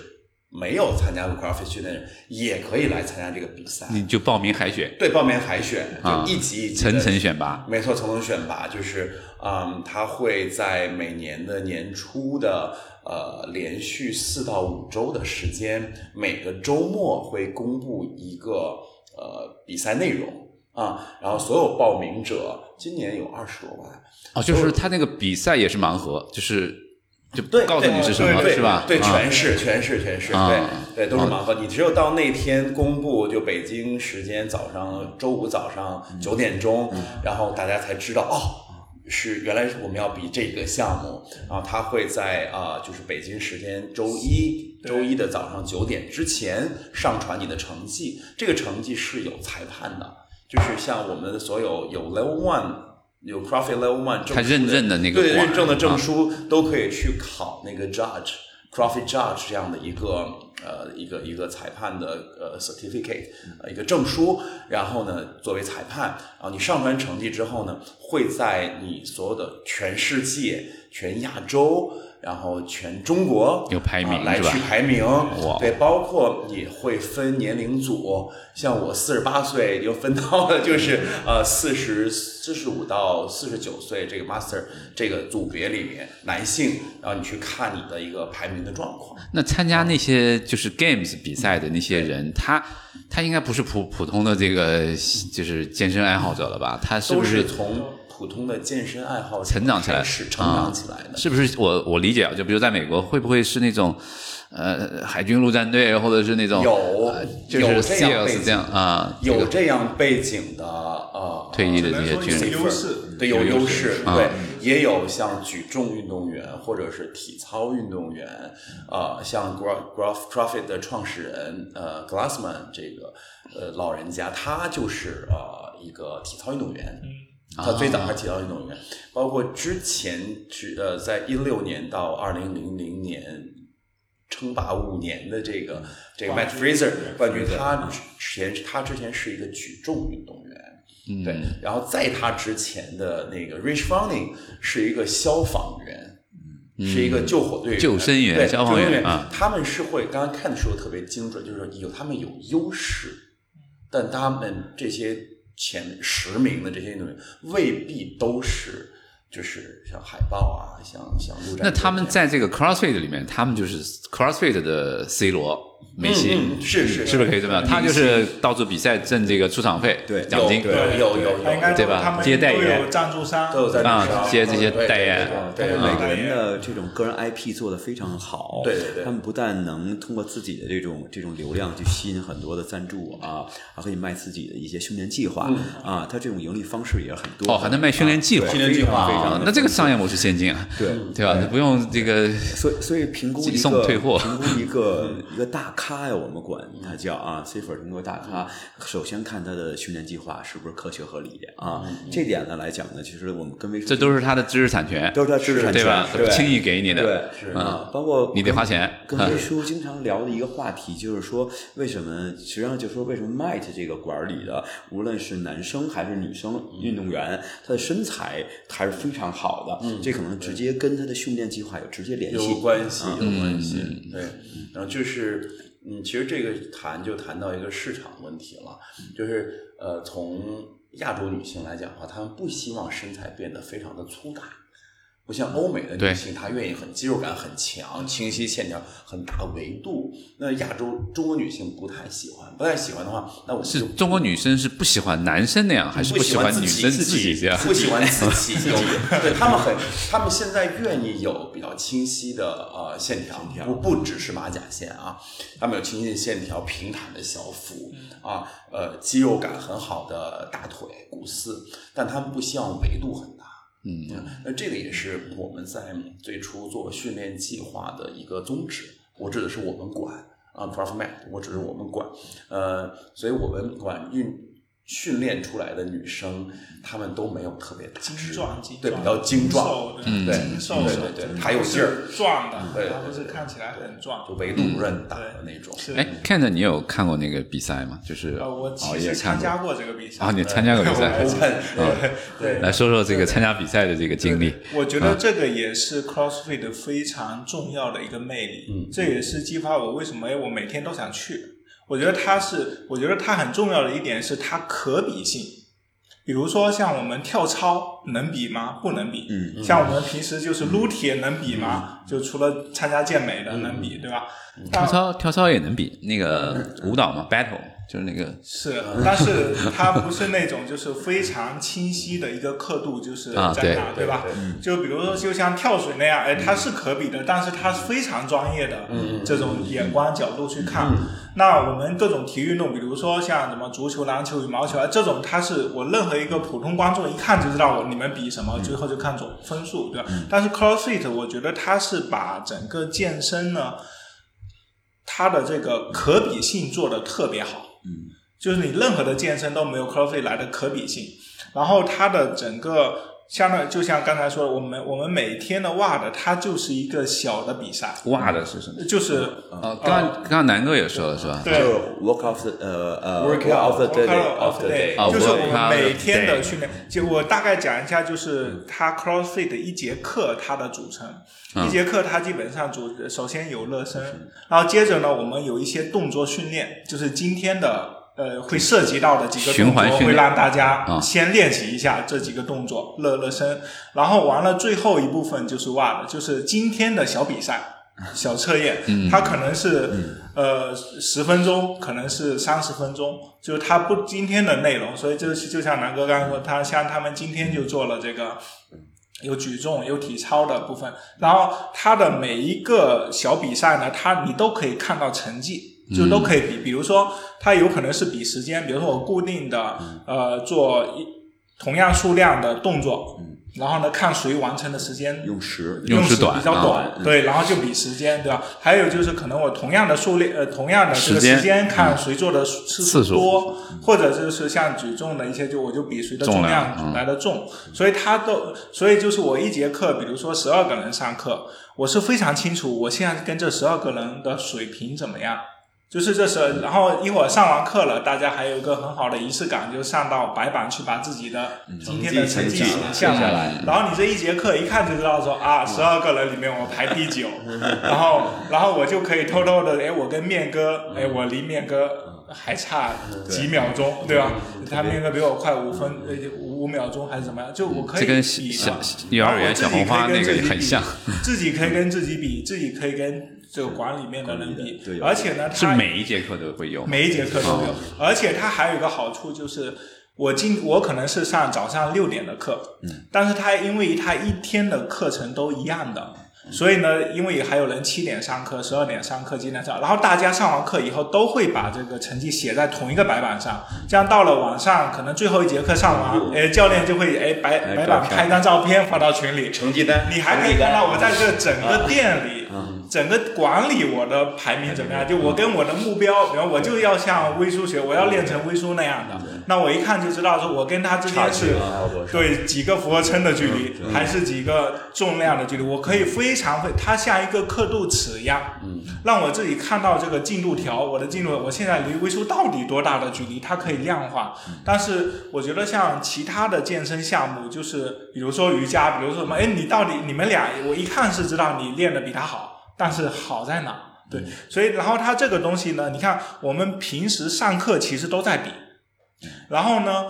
没有参加过 CrossFit 训练的人也可以来参加这个比赛。
你就报名海选？
对，报名海选，就一级一级
层层选拔。
没错，层层选拔就是，嗯，他会在每年的年初的呃连续四到五周的时间，每个周末会公布一个呃比赛内容啊，然后所有报名者今年有二十多万。
哦，就是他那个比赛也是盲盒，就是。就
对，
告诉你是什么，
是
吧？
对，全是，全是，全是，对，对，都是盲盒。你只有到那天公布，就北京时间早上周五早上九点钟，然后大家才知道哦，是原来我们要比这个项目。然后他会在啊，就是北京时间周一周一的早上九点之前上传你的成绩。这个成绩是有裁判的，就是像我们所有有 Level One。有 CrossFit Level One 证，
他认证的那个
对认证的证书都可以去考那个 Judge CrossFit Judge 这样的一个呃一个一个裁判的呃 certificate 呃一个证书，然后呢作为裁判，然后你上传成绩之后呢，会在你所有的全世界、全亚洲。然后全中国
有排名
来去排名，对，包括你会分年龄组，像我四十八岁，又分到了就是呃四十四十五到四十九岁这个 master 这个组别里面，男性，然后你去看你的一个排名的状况。
那参加那些就是 games 比赛的那些人，他他应该不是普普通的这个就是健身爱好者了吧？他是
都
不
是从普通的健身爱好者
成长起来
是成长起来的。
是不是我我理解啊？就比如在美国，会不会是那种呃海军陆战队，或者是那种
有
呃就是
有这样背
SEALs
景
这样啊？
有这样背景的呃
退役的这些军人
有优势
对，有优势，
啊
对，也有像举重运动员或者是体操运动员，呃，像 Graph Graph CrossFit 的创始人呃 Glassman 这个呃老人家，他就是呃一个体操运动员，他最早还提到运动员，包括之前只呃在一六年到二零零零年。称霸五年的这个这个 Matt Fraser 冠军，他之前他之前是一个举重运动员，
嗯。
对，然后在他之前的那个 Rich Froning 是一个消防员，是一个救火队
救生员
对
消防员啊。
他们是会刚刚看的时候特别精准，就是说有他们有优势，但他们这些前十名的这些运动员未必都是。就是像海豹啊，像像陆战
那他们在这个 CrossFit 里面，他们就是 CrossFit 的 C 罗、梅西，
嗯嗯是是
是不是可以这么样？他就是到处比赛挣这个出场费、
对
奖金，
有有有有
他应该
对吧？
他们
接代言。
赞助商，
都有在
啊
上
接这些
对对
代言。
对
每个人的这种个人 IP 做的非常好，
对对对。
他们不但能通过自己的这种这种流量去吸引很多的赞助啊，还可以卖自己的一些训练计划、啊，他这种盈利方式也很多。
哦，还能卖训练计划，
对
训练计划
非常非常
啊那这个商业模式先进啊，
对。
对吧？不用这个
所以所以评估一个
送退货。
评估一个一个大咖呀，我们管他叫啊 C 粉中国大咖。首先看他的训练计划是不是科学合理啊，这点呢来讲呢，其实我们跟微
这都是他的知识产权，
都是他知识产权
对吧？
对
轻易给你的，
对，啊，包括
你得花钱
跟跟魏 *laughs* 叔经常聊的一个话题就是说，为什么实际上就是说，为什么 Might 这个馆里的，无论是男生还是女生运动员，他的身材还是非常好的。这可能直接跟他的训练计划有直接联系。
有关系，有关系，
嗯
对。然后就是，嗯，其实这个谈就谈到一个市场问题了，就是呃，从亚洲女性来讲的话，她们不希望身材变得非常的粗大。不像欧美的女性，她愿意很肌肉感很强，清晰线条，很大维度。那亚洲中国女性不太喜欢，不太喜欢的话，那我
是中国女生是不喜欢男生那样，还是
不
喜
欢女
生自
己
这样？
不喜欢自己，*laughs* 有对他们很，他们现在愿意有比较清晰的呃线条，不不只是马甲线啊，他们有清晰的线条、平坦的小腹啊，呃，肌肉感很好的大腿、股四，但他们不希望维度很大。嗯，那这个也是我们在最初做训练计划的一个宗旨。我指的是我们管啊 p r o f m a t 我指的是我们管，呃，所以我们管运训练出来的女生，她们都没有特别大
精壮，
对，比较精壮，
瘦的
嗯，对，
瘦
对
的
对对，还有劲儿，
壮的，
对
她不是看起来很壮。
就。维度不是很大的那种。
是。
哎，看着你有看过那个比赛吗？就是
哦，我
熬
其实参加。过这个比赛
啊，你参加过比赛。*laughs*
对对，
来说说这个参加比赛的这个经历。
我觉得这个也是 CrossFit 非常重要的一个魅力，嗯，这也是激发我为什么哎我每天都想去。我觉得它是，我觉得它很重要的一点是它可比性。比如说像我们跳操能比吗？不能比。
嗯
像我们平时就是撸铁能比吗？就除了参加健美的能比，对吧？
跳操跳操也能比那个舞蹈嘛，battle 就是那个
是，但是它不是那种就是非常清晰的一个刻度，就是
啊对
在那，对吧？就比如说，就像跳水那样，哎，它是可比的，但是它是非常专业的这种眼光角度去看。那我们各种体育运动，比如说像什么足球、篮球、羽毛球啊，这种它是我任何一个普通观众一看就知道我你们比什么，最后就看总分数，对吧？但是 CrossFit 我觉得它是把整个健身呢，它的这个可比性做的特别好。就是你任何的健身都没有 CrossFit 来的可比性。然后它的整个相当就像刚才说的，我们我们每天的 WAD 它就是一个小的比赛，
哇的是什么？
就是
啊，刚刚刚刚南哥也说了是吧？
对
work of the 呃呃
Workout
of the day of the day，
啊
就是我们每天的训练。就我大概讲一下，就是它 CrossFit 的一节课它的组成。
嗯
一节课它基本上主首先有热身，然后接着呢，我们有一些动作训练，就是今天的。呃，会涉及到的几个动作，
循环训练
会让大家
啊
先练习一下这几个动作，热热身，然后完了最后一部分就是 WAD，就是今天的小比赛。小测验，
嗯
它可能是、呃十分钟，可能是三十分钟，就是它不今天的内容，所以就是就像南哥刚刚说，他像他们今天就做了这个。有举重、有体操的部分，然后它的每一个小比赛呢，它你都可以看到成绩，就都可以比。比如说，它有可能是比时间，比如说我固定的呃做一同样数量的动作，然后呢看谁完成的时间
用时
用时短
比较
啊
短，对，然后就比时间，对吧？还有就是可能我同样的数量，呃，同样的这个
时间
看谁做的次
次数
多，或者就是像举重的一些，就我就比谁的重
重量
来的重，所以他都，所以就是我一节课，比如说十二个人上课，我是非常清楚我现在跟这十二个人的水平怎么样。就是这时候，然后一会儿上完课了，大家还有一个很好的仪式感，就上到白板去把自己的今天的成绩写下
下
来。然后你这一节课一看就知道说啊，十二个人里面我排第九，然后然后我就可以偷偷的，哎，我跟面哥，哎，我离面哥还差几秒钟，对。吧？他面哥比我快五分，呃，五五秒钟还是怎么样？就我可以
这跟
比
小
嘛。
幼儿园小红花那个很像，
自己可以跟自己比，自己可以跟这个馆里面的能力
对，
而且呢，
是
他
每一节课都会有。
每一节课都有，而且它还有一个好处就是，我今我可能是上早上六点的课，嗯，但是它因为它一天的课程都一样的。所以呢，因为还有人七点上课、十二点上课、今天上，然后大家上完课以后都会把这个成绩写在同一个白板上，这样到了晚上，可能最后一节课上完，哎，教练就会哎白
哎
白板拍张照片发到群里，
成绩单，
你还可以看到我在这整个店里，整个管理我的排名怎么样？就我跟我的目标，比如我就要像微叔学，我要练成微叔那样的，那我一看就知道说我跟他之间是？对几个俯卧撑的距离，还是几个重量的距离，我可以非常会，它像一个刻度尺一样，嗯，让我自己看到这个进度条，我的进度，我现在离微叔到底多大的距离，它可以量化。但是我觉得像其他的健身项目，就是比如说瑜伽，比如说什么，哎，你到底你们俩，我一看是知道你练的比他好，但是好在哪？对，所以然后它这个东西呢，你看我们平时上课其实都在比，然后呢，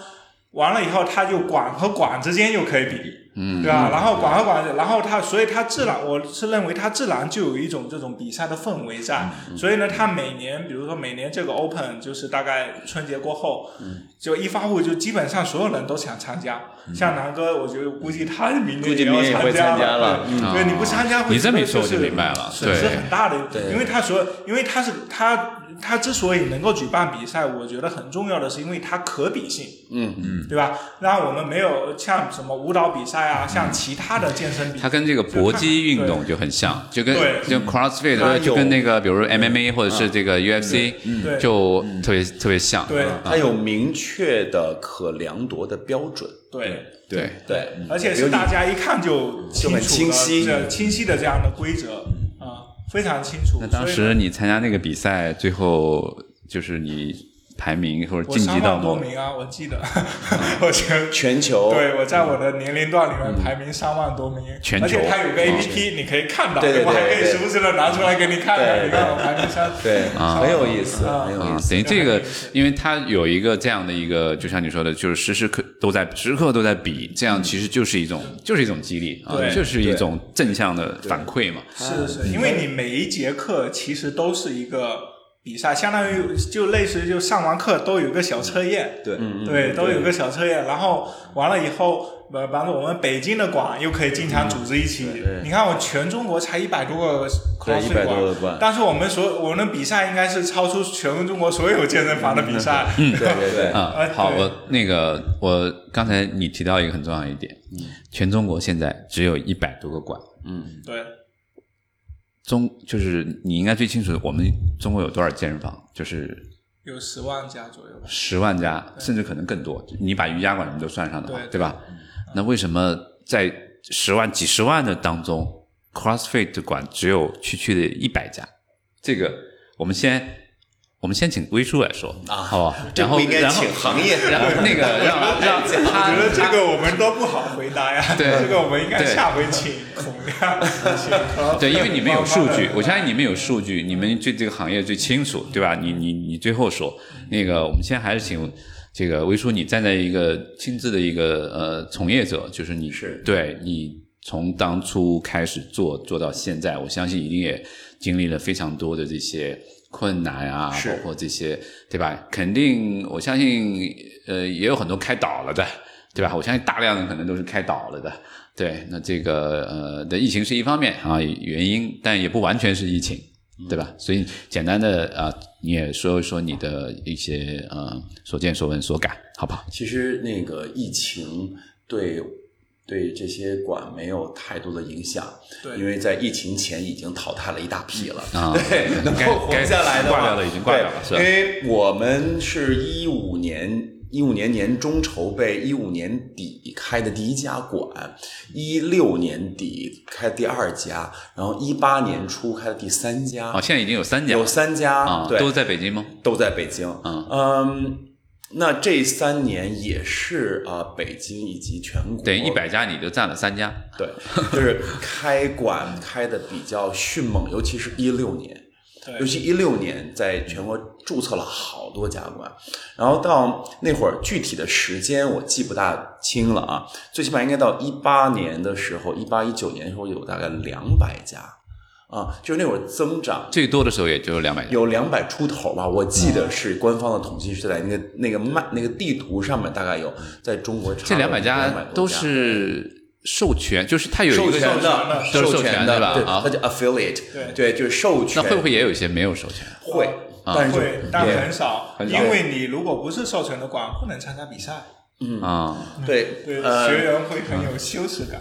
完了以后，他就馆和馆之间又可以比，
嗯，
对吧？然后馆和馆，然后它，所以它自然，我是认为它自然就有一种这种比赛的氛围在。所以呢，它每年，比如说每年这个 Open，就是大概春节过后，就一发布，就基本上所有人都想参加。像南哥，我觉得估计他明年也要
参加。
了
了。
对，你不参加会
你这么一说我
就
明白了。
损失很大的，
对。
因为他所有，因为他是他他之所以能够举办比赛，我觉得很重要的是因为它可比性。
嗯嗯，
对吧？那我们没有像什么舞蹈比赛啊，像其他的健身比赛，
它跟这个搏击运动就很像，就跟
对
就 CrossFit 就跟那个比如说 MMA 或者是这个 UFC
对
就特别特别像。
对
它有明确的可量度的标准。
对，
对，
对，
而且是大家一看就
就很清晰
清晰的这样的规则啊，非常清楚。
那当时你参加那个比赛，最后就是你排名或者晋级
到多
到某
名啊，*laughs* 我记得，*laughs* 我全
全球。
对我在我的年龄段里面排名三万多名，
全球。
而且它有个 A P P，你可以看到，
对
我还可以时不时的拿出来给你看看，你看我排名三，
对，
啊。
很有意思，
啊。
啊，
很有意思。
等于这个因为它有一个这样的一个，就像你说的，就是时时刻都在时刻都在比，这样其实就是一种就是一种激励啊，
对
就是一种正向的反馈嘛。
是是，因为你每一节课其实都是一个比赛，相当于就类似于就上完课都有个小测验，
对，
对，都有个小测验，然后完了以后，呃，比方说我们北京的馆又可以经常组织一起。你看，我全中国才一百多个 CrossFit
100多个馆。
但是我们所我们的比赛应该是超出全中国所有健身房的比赛。
对对对，*laughs*
好，我那个我刚才你提到一个很重要一点，全中国现在只有一百多个馆，
对，
中就是你应该最清楚，我们中国有多少健身房？就是
有十万家左右吧。
十万家，甚至可能更多。你把瑜伽馆什么都算上的话，
对
对吧？那为什么在十万、几十万的当中，CrossFit 馆只有区区的一百家？这个我们先。我们先请微叔来说啊，好不好？然后，
应该
然后
请行业
然后那个让 *laughs* 让他，
我觉得这个我们都不好回答呀。
对
这个我们应该下回请孔亮，
对，因为你们有数据，我相信你们有数据，你们对这个行业最清楚，对吧？你你你最后说，那个我们先还是请这个微叔，你站在一个亲自的一个呃从业者，就是你
是
对你从当初开始做做到现在，我相信一定也经历了非常多的这些困难啊，
是
包括这些，对吧？肯定，我相信，呃，也有很多开倒了的，对吧？我相信大量的可能都是开倒了的。对，那这个呃的疫情是一方面啊原因，但也不完全是疫情，对吧？所以简单的啊，你也说一说你的一些呃所见所闻所感，好不好？
其实那个疫情对对这些馆没有太多的影响，
对
因为在疫情前已经淘汰了一大批了，*laughs*
啊
对，能
该
够活下来的
挂掉的已经挂掉了是
因为我们是一五年。一五年年中筹备，一五年底开的第一家馆，一六年底开第二家，然后一八年初开的第三家，
哦，现在已经有三家
有三家，
啊，
对，
都在北京吗？
都在北京。
嗯
嗯，那这三年也是啊、呃北京以及全国
对，一百家你就占了三家，
对，就是开馆开的比较迅猛，尤其是一六年。
对
尤其一六年，在全国注册了好多家馆，然后到那会儿具体的时间我记不大清了啊，最起码应该到一八年的时候，一八一九年的时候有大概两百家啊，就是那会儿增长
最多的时候也就两百。
有两百出头吧，我记得是官方的统计是在那个那个漫那个地图上面大概有在中国
这两百家都是授权，就是它有一个
授权的，
都是授
权的
对吧？
对，
啊
它，叫 affiliate，
对
对，就是授权。
那会不会也有一些没有授权？
会？
啊
但是
会，但很少，因为你如果不是授权的馆，不能参加比赛，嗯
啊，
对
对，
呃
学员会很有羞耻感。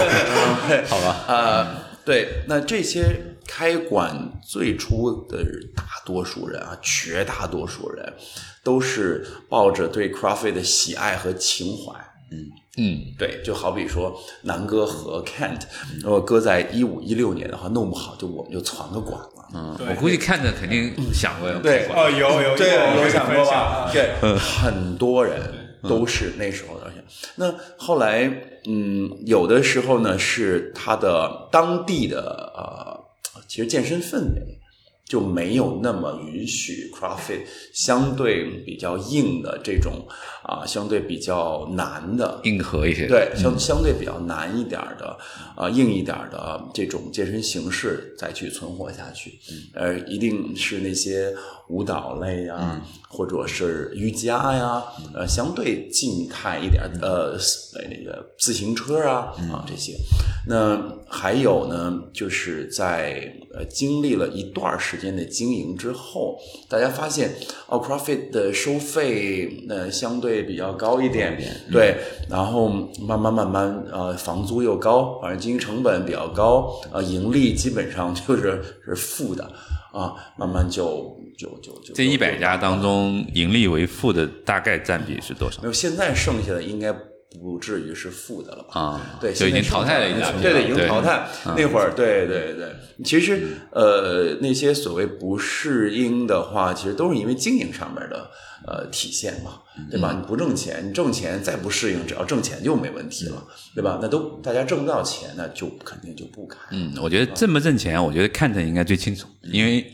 *laughs*
好吧，
呃，对，那这些开馆最初的大多数人啊，绝大多数人都是抱着对 CrossFit 的喜爱和情怀。
嗯嗯，
对，就好比说南哥和 Kent，如果搁在一五一六年的话，弄不好就我们就传个馆了。
嗯，我估计看着肯定想过要
对
开馆
哦，有有
对，
有
有想过吧？
啊
对，很多人都是那时候的。那后来，嗯，有的时候呢，是他的当地的呃，其实健身氛围就没有那么允许，profit 相对比较硬的这种啊、相对比较难的
硬核一些。
对，相相对比较难一点儿的，啊、硬一点的这种健身形式再去存活下去，呃，一定是那些舞蹈类啊，或者是瑜伽呀，呃，相对静态一点儿，呃，那个自行车啊啊这些。那还有呢，就是在呃经历了一段时间的经营之后，大家发现哦，CrossFit 的收费呃相对比较高一点，对，然后慢慢慢慢呃房租又高，反正经营成本比较高，呃盈利基本上就是是负的啊，慢慢就就就就
这一百家当中，盈利为负的大概占比是多少？
没？有，现在剩下的应该不至于是负的了吧？
啊，
对，
就已经淘汰了一
下的对对，已经淘汰。那会儿，对对对，其实呃，那些所谓不适应的话，其实都是因为经营上面的呃体现嘛，对吧？你不挣钱，你挣钱再不适应，只要挣钱就没问题了，对吧？那都大家挣不到钱，那就肯定就不开。
嗯，我觉得挣不挣钱，我觉得看着应该最清楚，因为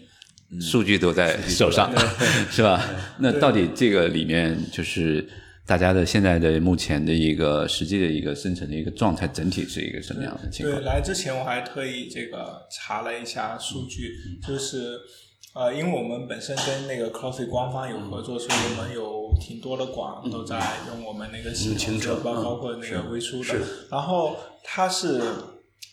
数据都在手上，*laughs* 是吧？*laughs* 那到底这个里面就是大家的现在的目前的一个实际的一个生成的一个状态，整体是一个什么样的情况对，
来之前我还特意这个查了一下数据，就是呃，因为我们本身跟那个 CrossFit 官方有合作，所以我们有挺多的馆都在用我们那个系统，
清楚
就包括那个微书的
是。
然后它是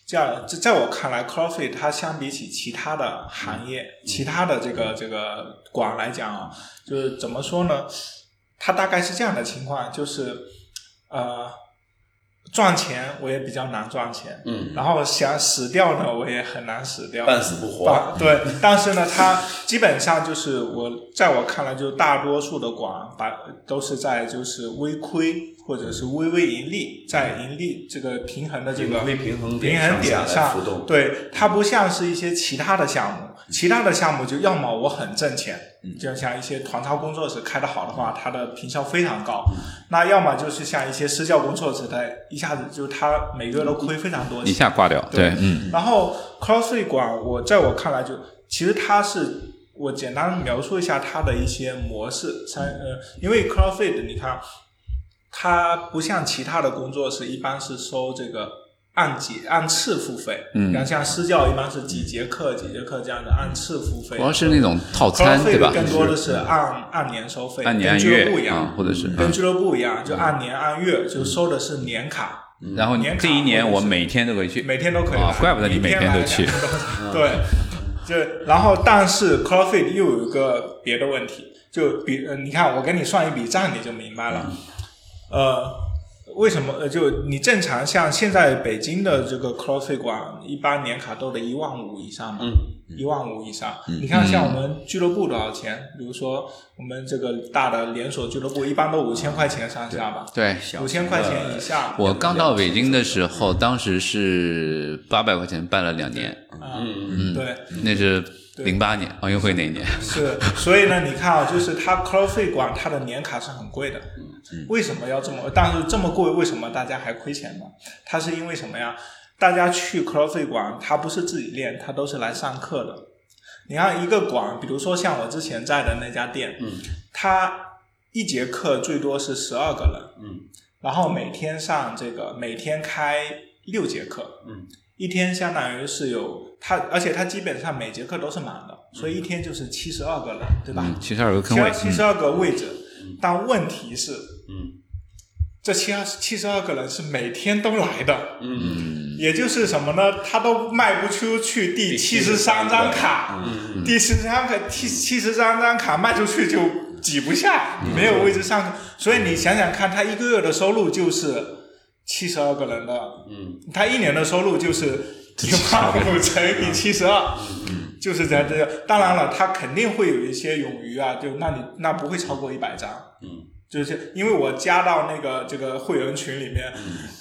这样，在在我看来，CrossFit 它相比起其他的行业、其他的这个这个馆来讲啊，就是怎么说呢？它大概是这样的情况，就是呃，赚钱我也比较难赚钱，
嗯，
然后想死掉呢，我也很难死掉，
半死不活。
吧对，但是呢，它基本上就是我在我看来，就大多数的馆把都是在就是微亏或者是微微盈利，在盈利这个平衡的这个
平衡点
平衡点
上
对，它不像是一些其他的项目，其他的项目就要么我很挣钱，就像一些团操工作室开得好的话，它的平效非常高，那要么就是像一些私教工作室，它一下子就它每个月都亏非常多
一。下挂掉，
对
对，嗯，
然后 CrossFit 馆，我在我看来就其实它是我简单描述一下它的一些模式，三呃，因为 CrossFit 你看，它不像其他的工作室一般是收这个按节按次付费，嗯，然后像私教一般是几节课几节课这样的按次付费，
主要是那种套餐对吧？
更多的是按按年收费，
按年按
月样，
或者是
跟俱乐部一样，就按年按月，就收的是年卡。
然后这一年我每天都可以去，
每天都可以，
怪不得你每天都去。*laughs*
对，就然后但是 CrossFit 又有一个别的问题，就比呃，你看我给你算一笔账，你就明白了，呃。为什么？呃，就你正常像现在北京的这个 CrossFit 馆，一般年卡都得一万五以上嘛，一万五以上。你看像我们俱乐部多少钱？比如说我们这个大的连锁俱乐部，一般都五千块钱上下吧。
对，
五千块钱以下。
我刚到北京的时候，当时是八百块钱办了两年。
嗯嗯，对，
那是。零八年奥运会那一年
是，所以呢，你看啊，就是它 CrossFit 馆它的年卡是很贵的，为什么要这么？但是这么贵，为什么大家还亏钱呢？它是因为什么呀？大家去 CrossFit 馆，他不是自己练，他都是来上课的。你看一个馆，比如说像我之前在的那家店，嗯，他一节课最多是十二个人，嗯，然后每天上这个，每天开六节课，嗯。一天相当于是有他，而且他基本上每节课都是满的，所以一天就是七十二个人，对吧？
七十二个坑位，
七十二个位置。但问题是，嗯，这七二七十二个人是每天都来的，嗯，也就是什么呢？他都卖不出去第七十三张卡，第七十三个七七十三张卡卖出去就挤不下，没有位置上。所以你想想看，他一个月的收入就是。七十二个人的，嗯，他一年的收入就是一万五乘以七十二，嗯，就是在这个。当然了，他肯定会有一些冗余啊，就那你那不会超过一百张，嗯，就是因为我加到那个这个会员群里面，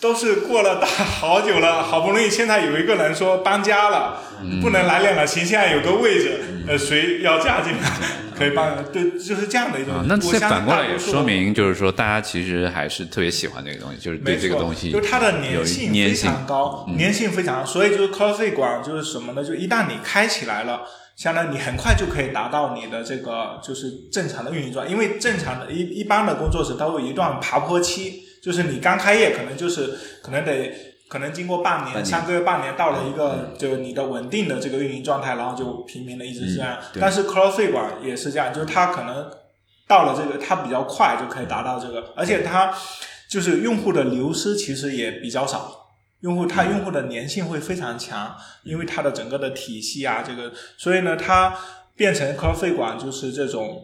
都是过了大好久了，好不容易现在有一个人说搬家了，不能来练了，行，现在有个位置，呃，谁要加进来？可以帮对，就是这样的一种。
那这反过来也说明，就是说大家其实还是特别喜欢这个东西，就是对这个东西，
就是它的粘性非常高，粘性非常，所以就是 coffee 馆就是什么呢？就一旦你开起来了，相当于你很快就可以达到你的这个就是正常的运营状态。因为正常的一一般的工作室都有一段爬坡期，就是你刚开业可能就是可能得。可能经过半年、三个月、半年，到了一个就你的稳定的这个运营状态，然后就平平的一直这样。但是 CrossFit 馆也是这样，就是它可能到了这个，它比较快就可以达到这个，而且它就是用户的流失其实也比较少，用户它用户的粘性会非常强，因为它的整个的体系啊，这个，所以呢，它变成 CrossFit 馆就是这种，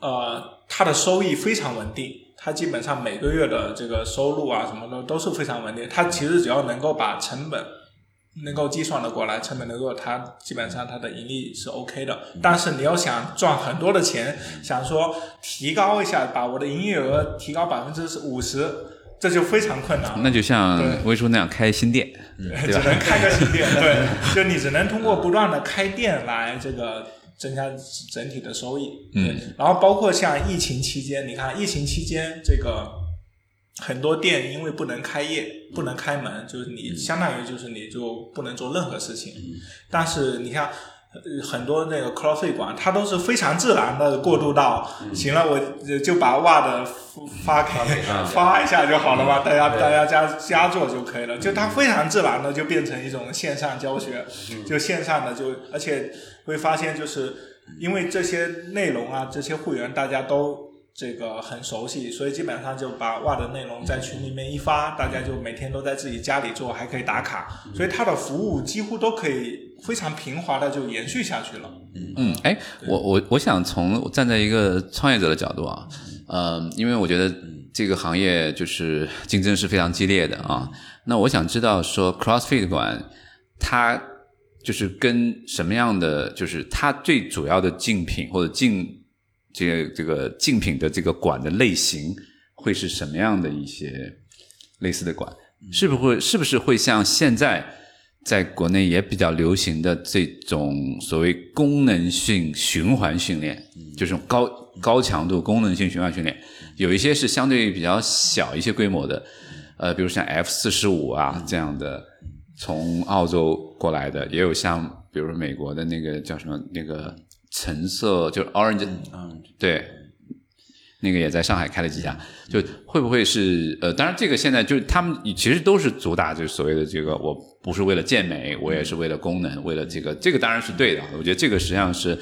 呃，它的收益非常稳定。它基本上每个月的这个收入啊，什么的都是非常稳定。它其实只要能够把成本能够计算的过来，成本能够，它基本上它的盈利是 OK 的。但是你要想赚很多的钱，想说提高一下，把我的营业额提高百分之五十，这就非常困难。
那就像微叔那样开新店，
只能开个新店，*laughs* 对，就你只能通过不断的开店来这个。增加整体的收益，嗯，然后包括像疫情期间，你看疫情期间这个很多店因为不能开业、不能开门，就是你相当于就是你就不能做任何事情。但是你看很多那个 CrossFit 馆，它都是非常自然的过渡到，行了，我就把袜的发给发一下就好了嘛，大家大家加加做就可以了，就它非常自然的就变成一种线上教学，就线上的就而且。会发现，就是因为这些内容啊，这些会员大家都这个很熟悉，所以基本上就把袜的内容在群里面一发，大家就每天都在自己家里做，还可以打卡，所以它的服务几乎都可以非常平滑的就延续下去了。
嗯，哎，我我我想从站在一个创业者的角度啊，呃，因为我觉得这个行业就是竞争是非常激烈的啊，那我想知道说 CrossFit 馆它。就是跟什么样的，就是它最主要的竞品或者竞这个这个竞品的这个馆的类型会是什么样的一些类似的馆？是不是会是不是会像现在在国内也比较流行的这种所谓功能性循环训练，就是高高强度功能性循环训练，有一些是相对比较小一些规模的，呃，比如像 F 四十五啊这样的。从澳洲过来的也有像，比如说美国的那个叫什么那个橙色，就是 orange，嗯，对，那个也在上海开了几家，就会不会是呃，当然这个现在就是他们其实都是主打就是所谓的这个，我不是为了健美，我也是为了功能，为了这个，这个当然是对的。我觉得这个实际上是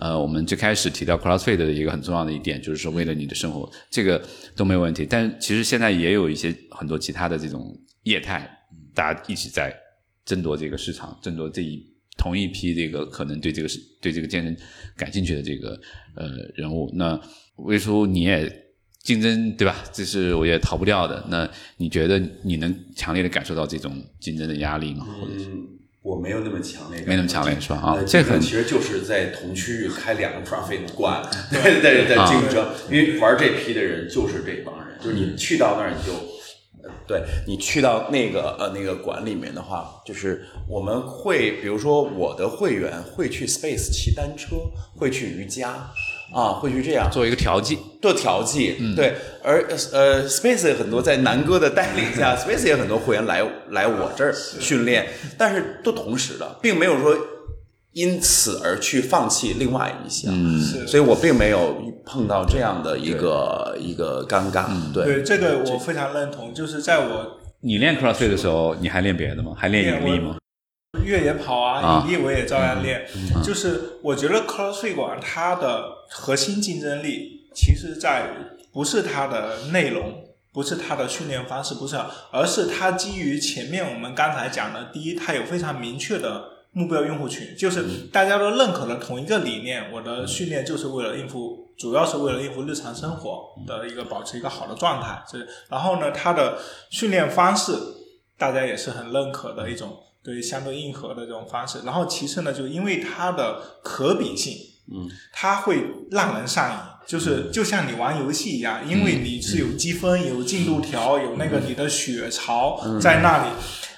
呃，我们最开始提到 CrossFit 的一个很重要的一点，就是说为了你的生活，这个都没有问题。但其实现在也有一些很多其他的这种业态，大家一起在争夺这个市场，争夺这一同一批这个可能对这个是对这个健身感兴趣的这个呃人物。那魏叔你也竞争对吧？这是我也逃不掉的。那你觉得你能强烈的感受到这种竞争的压力吗？或者
我没有那么强烈，
没那么强烈是吧啊
呃
这很
其实就是在同区域开两个 CrossFit *laughs* 馆，对对对，在竞争，因为玩这批的人就是这帮人，就是你去到那儿你就。呃对你去到那个呃那个馆里面的话，就是我们会，比如说我的会员会去 Space 骑单车，会去瑜伽啊，会去这样。
做一个调剂？
做调剂，对，而呃，Space 很多在南哥的带领下，Space 也很多会员来来我这儿训练，但是都同时的，并没有说因此而去放弃另外一项，
嗯。
所以我并没有碰到这样的一个一个尴尬，对，
对这个我非常认同，就是在我
你练 CrossFit 的时候，你还练别的吗？还练引力吗？
越野跑
啊
啊，引力我也照样练。就是我觉得 CrossFit 馆它的核心竞争力，其实在于不是它的内容，不是它的训练方式，不是，而是它基于前面我们刚才讲的，第一，它有非常明确的目标用户群，就是大家都认可的同一个理念，我的训练就是为了应付，主要是为了应付日常生活的一个保持一个好的状态。这然后呢，它的训练方式大家也是很认可的一种对相对硬核的这种方式。然后其次呢，就因为它的可比性，
嗯，
它会让人上瘾。就是就像你玩游戏一样，因为你是有积分、有进度条、有那个你的血槽在那里，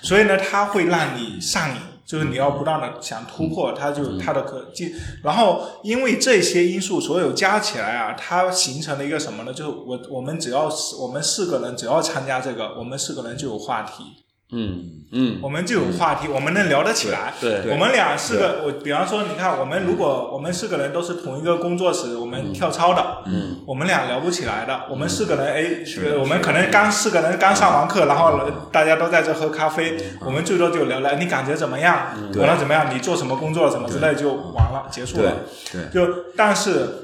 所以呢，它会让你上瘾。就是你要不断的想突破，它就它的可进，然后因为这些因素所有加起来啊，它形成了一个什么呢？就是我我们只要是我们四个人只要参加这个，我们四个人就有话题，
嗯。嗯，
我们就有话题，我们能聊得起来。
对对。
我们俩四个，我比方说，你看，我们如果我们四个人都是同一个工作室，我们跳操的，
嗯，
我们俩聊不起来的。我们四个人，哎，呃我们可能刚四个人刚上完课，然后大家都在这喝咖啡，我们最多就聊聊你感觉怎么样，完了怎么样，你做什么工作，什么之类就完了，结束了。
对。
就但是。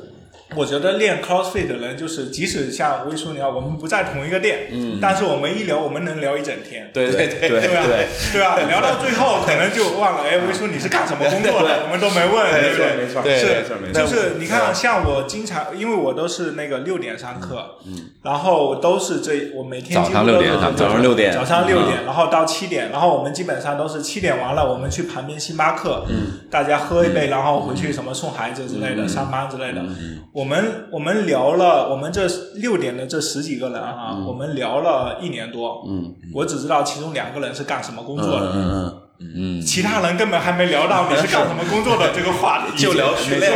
我觉得练 CrossFit 的人，就是即使像微叔你要，我们不在同一个店，嗯，但是我们一聊，我们能聊一整天，
对对对
对吧？
对，
对吧？聊到最后可能就忘了，哎，魏叔你是干什么工作的？我们都没问，对不对？
没错没错是
就是你看，像我经常，因为我都是那个六点上课，嗯，然后都是这我每天
早上
几乎都是
6点上
早上六点
早上六点，然后到七点，然后我们基本上都是七点完了，我们去旁边星巴克，嗯，大家喝一杯，然后回去什么送孩子之类的，上班之类的。我们我们聊了，我们这六点的这十几个人啊，我们聊了一年多，
嗯，
我只知道其中两个人是干什么工作的，
嗯嗯
嗯，
其他人根本还没聊到你是干什么工作的这个话题，
就聊训练。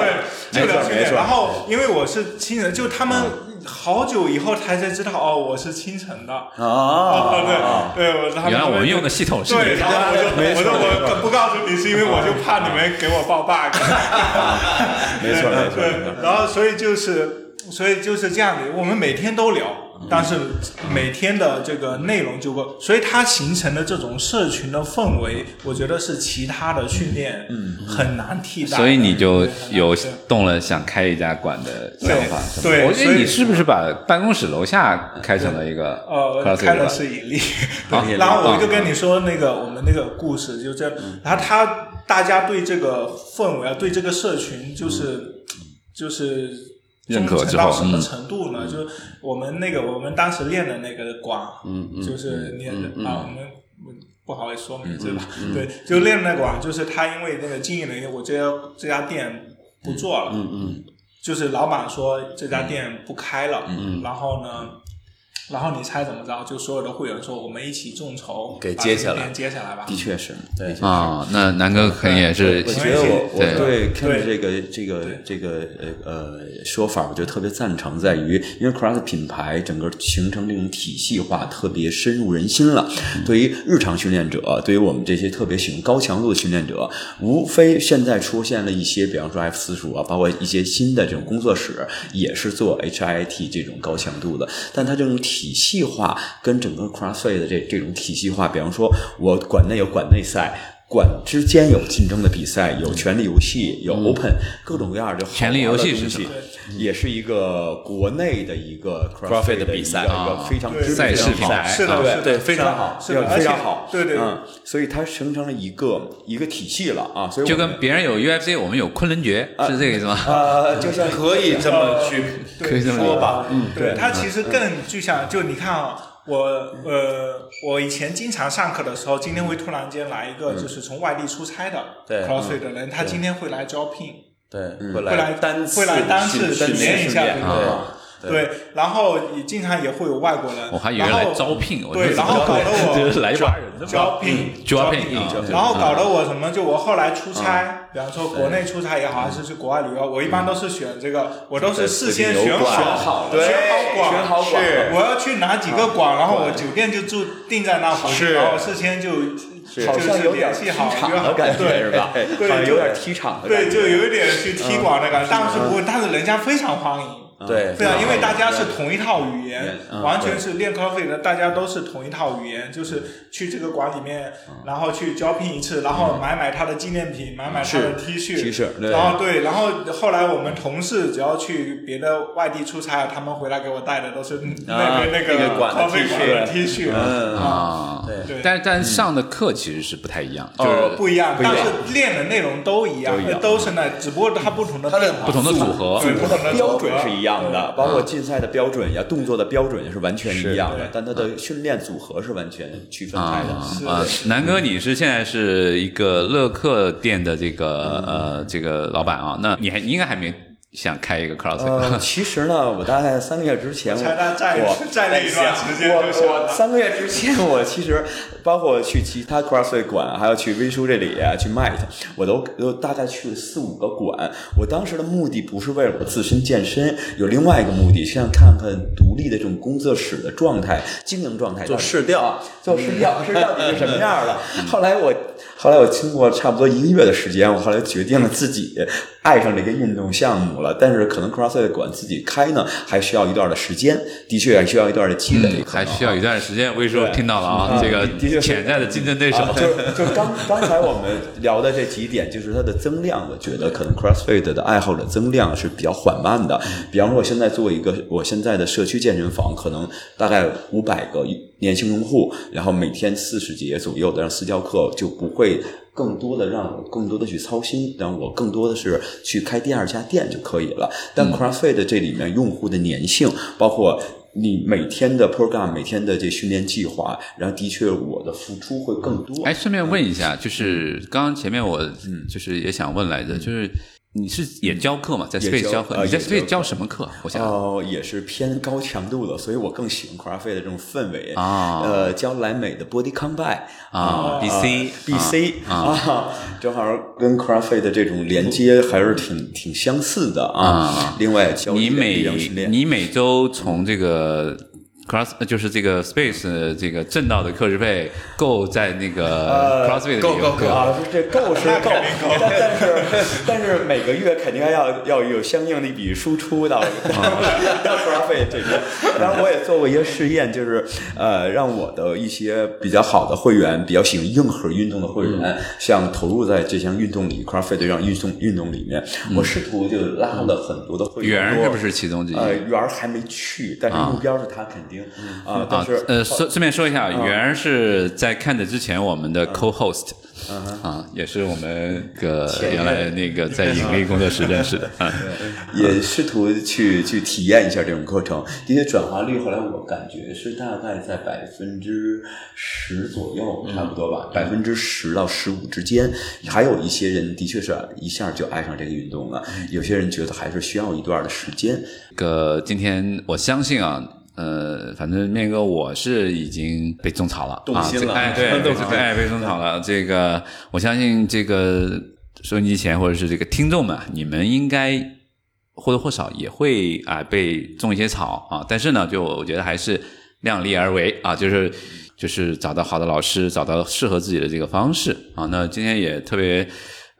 对，就聊训练。然后因为我是新人，就他们好久以后才才知道哦，我是清晨的。
嗯啊，
对对，我他们
原来我们用的系统是
对，然后我就我说我不告诉你，是因为我就怕你们给我报 bug。*laughs*
没错没错没错
对，然后所以就是，所以就是这样子，我们每天都聊，但是每天的这个内容就够，所以它形成的这种社群的氛围，我觉得是其他的训练很难替代。
所以你就有动了想开一家馆的想法，
对所以
我觉得你是不是把办公室楼下开成了一个
呃，开的是 *laughs* 引力，然后我就跟你说那个我们那个故事，就这，然后他大家对这个氛围啊，对这个社群就是就是
认可
忠诚
之后
到什么
嗯
程度呢？就是我们那个我们当时练的那个馆，
嗯嗯
就是练的、
嗯嗯
啊，我们。不好意思说名字吧，对，就练那馆，就是他因为那个经营的原因，我这家这家店不做了，
嗯嗯
就是老板说这家店不开了，
嗯
然后呢，然后你猜怎么着？就所有的会员说我们一起众筹
给接下来
接下来吧。
的确是，
对
啊，那南哥肯定也是
我觉得我我
对
对 Ken 这个这个这个呃呃说法，我觉得特别赞成，在于因为 Cross 品牌整个形成这种体系化，特别深入人心了。对于日常训练者，对于我们这些特别喜欢高强度的训练者，无非现在出现了一些，比方说 F 四十五啊，包括一些新的这种工作室，也是做 HIIT 这种高强度的，但它这种体体系化跟整个 CrossFit 的这这种体系化，比方说我馆内有馆内赛。馆之间有竞争的比赛，有权力游戏，有 Open，、各种各样的好玩的
权力游戏是
东西
什么
也是一个国内的一个
CrossFit 的
的
比赛。
一个一
啊
个非常
赛事
非常好
品牌
是的，
对
是的。
对，非常好，
是的，
非常好，
对对，
嗯，所以它形成了一个一个体系了啊，所以
就跟别人有 UFC，我们有昆仑决，是这个意思吗？
呃，就像
可以这么去 *laughs*
可以这么
说吧，嗯，
对，它其实更具象。就你看啊，我呃，我以前经常上课的时候，今天会突然间来一个就是从外地出差的
对。
CrossFit 的人，他今天会来招聘，
对，
会
会
来
单
会来单次
训
体验一下这
训练
个。
对。
对，然后也经常也会有外国人，
我还以为
然后
来招聘，
对，然后搞得我
就是来抓人的
招聘
招
聘然后搞得我什么？就我后来出差，比方说国内出差也好，还是去国外旅游，我一般都是选这个，我都是事先选好
选好
选
对
好馆，
选好馆
我要去哪几个馆，然后我酒店就住定在那附近，然后事先就
好像有点踢场的感觉
对
是吧？
对
有点踢场的感
对，就有一点去踢馆的感觉，但是不会，但是人家非常欢迎。
对
对啊，因为大家是同一套语言，
嗯
完全是练 coffee 的，大家都是同一套语言，就是去这个馆里面，然后去招聘一次，然后买买他的纪念品，买买他的 T 恤。
T 恤
然后对，然后后来我们同事只要去别的外地出差，他们回来给我带的都是那边那
那个
coffee 馆的 T 恤，
嗯
啊，
对。
但但上的课其实是不太一样，就是
呃不一样，但是练的内容都一样
都
是那，只不过它不同的
它的
不同的组合。
对
它的标准
不同
是一样的，包括竞赛的标准呀、动作的标准是完全一样的，但它的训练组合是完全区分开的。
啊，南哥，你是现在是一个乐客店的这个呃这个老板啊，那你还你应该还没想开一个 CrossFit，、
呃，其实呢，我大概三个月之前，
才他在
我
在那一段时间就想
我我。三个月之前，我其实包括去其他 CrossFit 馆，还有去微叔这里啊，去 Might，我都都大概去了四五个馆。我当时的目的不是为了我自身健身，有另外一个目的，是想看看独立的这种工作室的状态、经营状态，
做试调，
做试调是到底是什么样的。*laughs* 后来我后来我经过差不多一个月的时间，我后来决定了自己爱上这个运动项目了。但是可能 CrossFit 馆自己开呢，还需要一段的时间，的确还需要一段的积累，
还需要一段时间。魏叔
对
听到了啊，
嗯
这个
的确
潜在的竞争对手。
啊就就刚 *laughs* 刚才我们聊的这几点，就是它的增量，我觉得可能 CrossFit 的爱好者增量是比较缓慢的。比方说，我现在做一个我现在的社区健身房，可能大概五百个年轻用户，然后每天四十节左右的让私教课，就不会更多的让我更多的去操心，让我更多的是去开第二家店就可以了。但 CrossFit 这里面用户的粘性，包括你每天的 program、每天的这训练计划，然后的确我的付出会更多。
哎，顺便问一下，就是刚刚前面我嗯，就是也想问来着，就是你是也教课嘛，在
也
Space
教
教课，
呃
你在
也
Space
教
教什么课？我想。
哦，也是偏高强度的，所以我更喜欢 CrossFit 的这种氛围。
啊。
呃，教莱美的 Body Combat
啊，BC
BC 啊，正好跟 CrossFit 的这种连接还是挺挺相似的啊。另外
你每你每周从这个 Cross 呃就是这个 Space 呃这个挣到的课时费够在那个 CrossFit 里
够够够
啊，这够 *laughs* 是够，但但是但是每个月肯定要要有相应的一笔输出 *laughs* 到到 CrossFit 这边。当然，我也做过一些试验，就是呃，让我的一些比较好的会员，比较喜欢硬核运动的会员，像投入在这项运动里 CrossFit 这项运动运动里面，我试图就拉了很多的会员，
圆是不是其中之一？
呃，圆儿还没去，但是目标是他肯定啊，
啊
但是，
呃，顺顺便说一下，圆儿是在看的之前我们的 co-host，啊，也是我们个原来那个在盈利工作室认识的，*laughs* 啊，
也试图去去体验一下这种课程。的确，转化率后来我感觉是大概在百分之十左右，差不多吧，百分之十到十五之间。还有一些人的确是一下就爱上这个运动了，有些人觉得还是需要一段的时间。
这个今天我相信啊，呃，反正面哥我是已经被种草了，
动心了
啊这哎，对，*laughs*
对,对
哎，被种草了。这个我相信这个收音机前或者是这个听众们，你们应该或多或少也会啊、被种一些草啊，但是呢，就我觉得还是量力而为啊，就是就是找到好的老师，找到适合自己的这个方式啊。那今天也特别。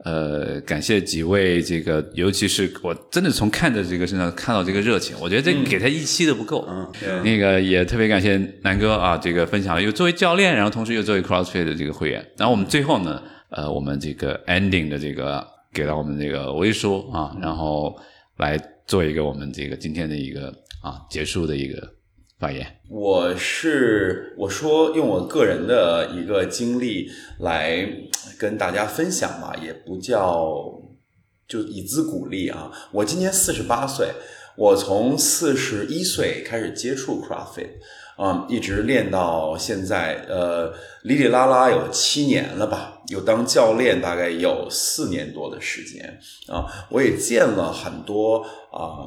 呃，感谢几位这个，尤其是我真的从看着这个身上看到这个热情，我觉得这给他一期都不够。嗯，那个也特别感谢南哥啊，这个分享又作为教练，然后同时又作为 CrossFit 的这个会员，然后我们最后呢，呃，我们这个 ending 的这个给到我们这个微叔啊，然后来做一个我们这个今天的一个啊结束的一个发言。
我是我说用我个人的一个经历来跟大家分享嘛，也不叫就以资鼓励啊。我今年四十八岁，我从四十一岁开始接触 CrossFit，嗯，一直练到现在，呃，里里拉拉有七年了吧。有当教练大概有四年多的时间啊，我也见了很多啊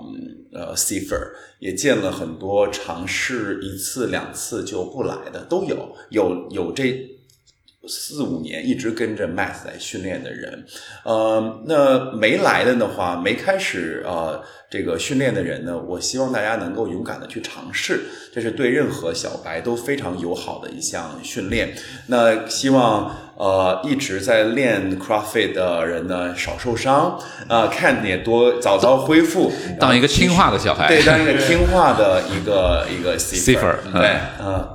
呃 c f e r 也见了很多尝试一次两次就不来的都有，有有这四五年一直跟着 Matt 在训练的人，呃，那没来的的话，没开始呃这个训练的人呢，我希望大家能够勇敢的去尝试，这是对任何小白都非常友好的一项训练。那希望呃一直在练 CrossFit 的人呢少受伤啊、看你也多早早恢复，
当一个听话的小孩
对，当一个听话的一个一个
Cipher，
对，嗯。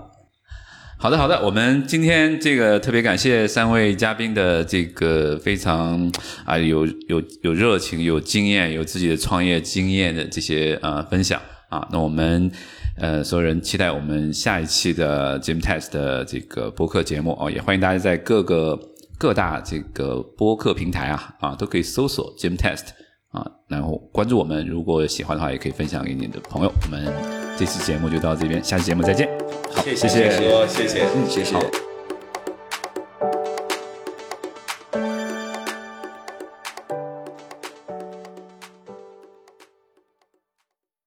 好的，好的，我们今天这个特别感谢三位嘉宾的这个非常啊有有有热情、有经验、有自己的创业经验的这些呃分享啊。那我们呃所有人期待我们下一期的 Jim Test 的这个播客节目哦，也欢迎大家在各个各大这个播客平台啊啊都可以搜索 Jim Test 啊，然后关注我们。如果喜欢的话，也可以分享给你的朋友。我们这期节目就到这边，下期节目再见。好，
谢
谢谢
谢谢，谢
谢谢。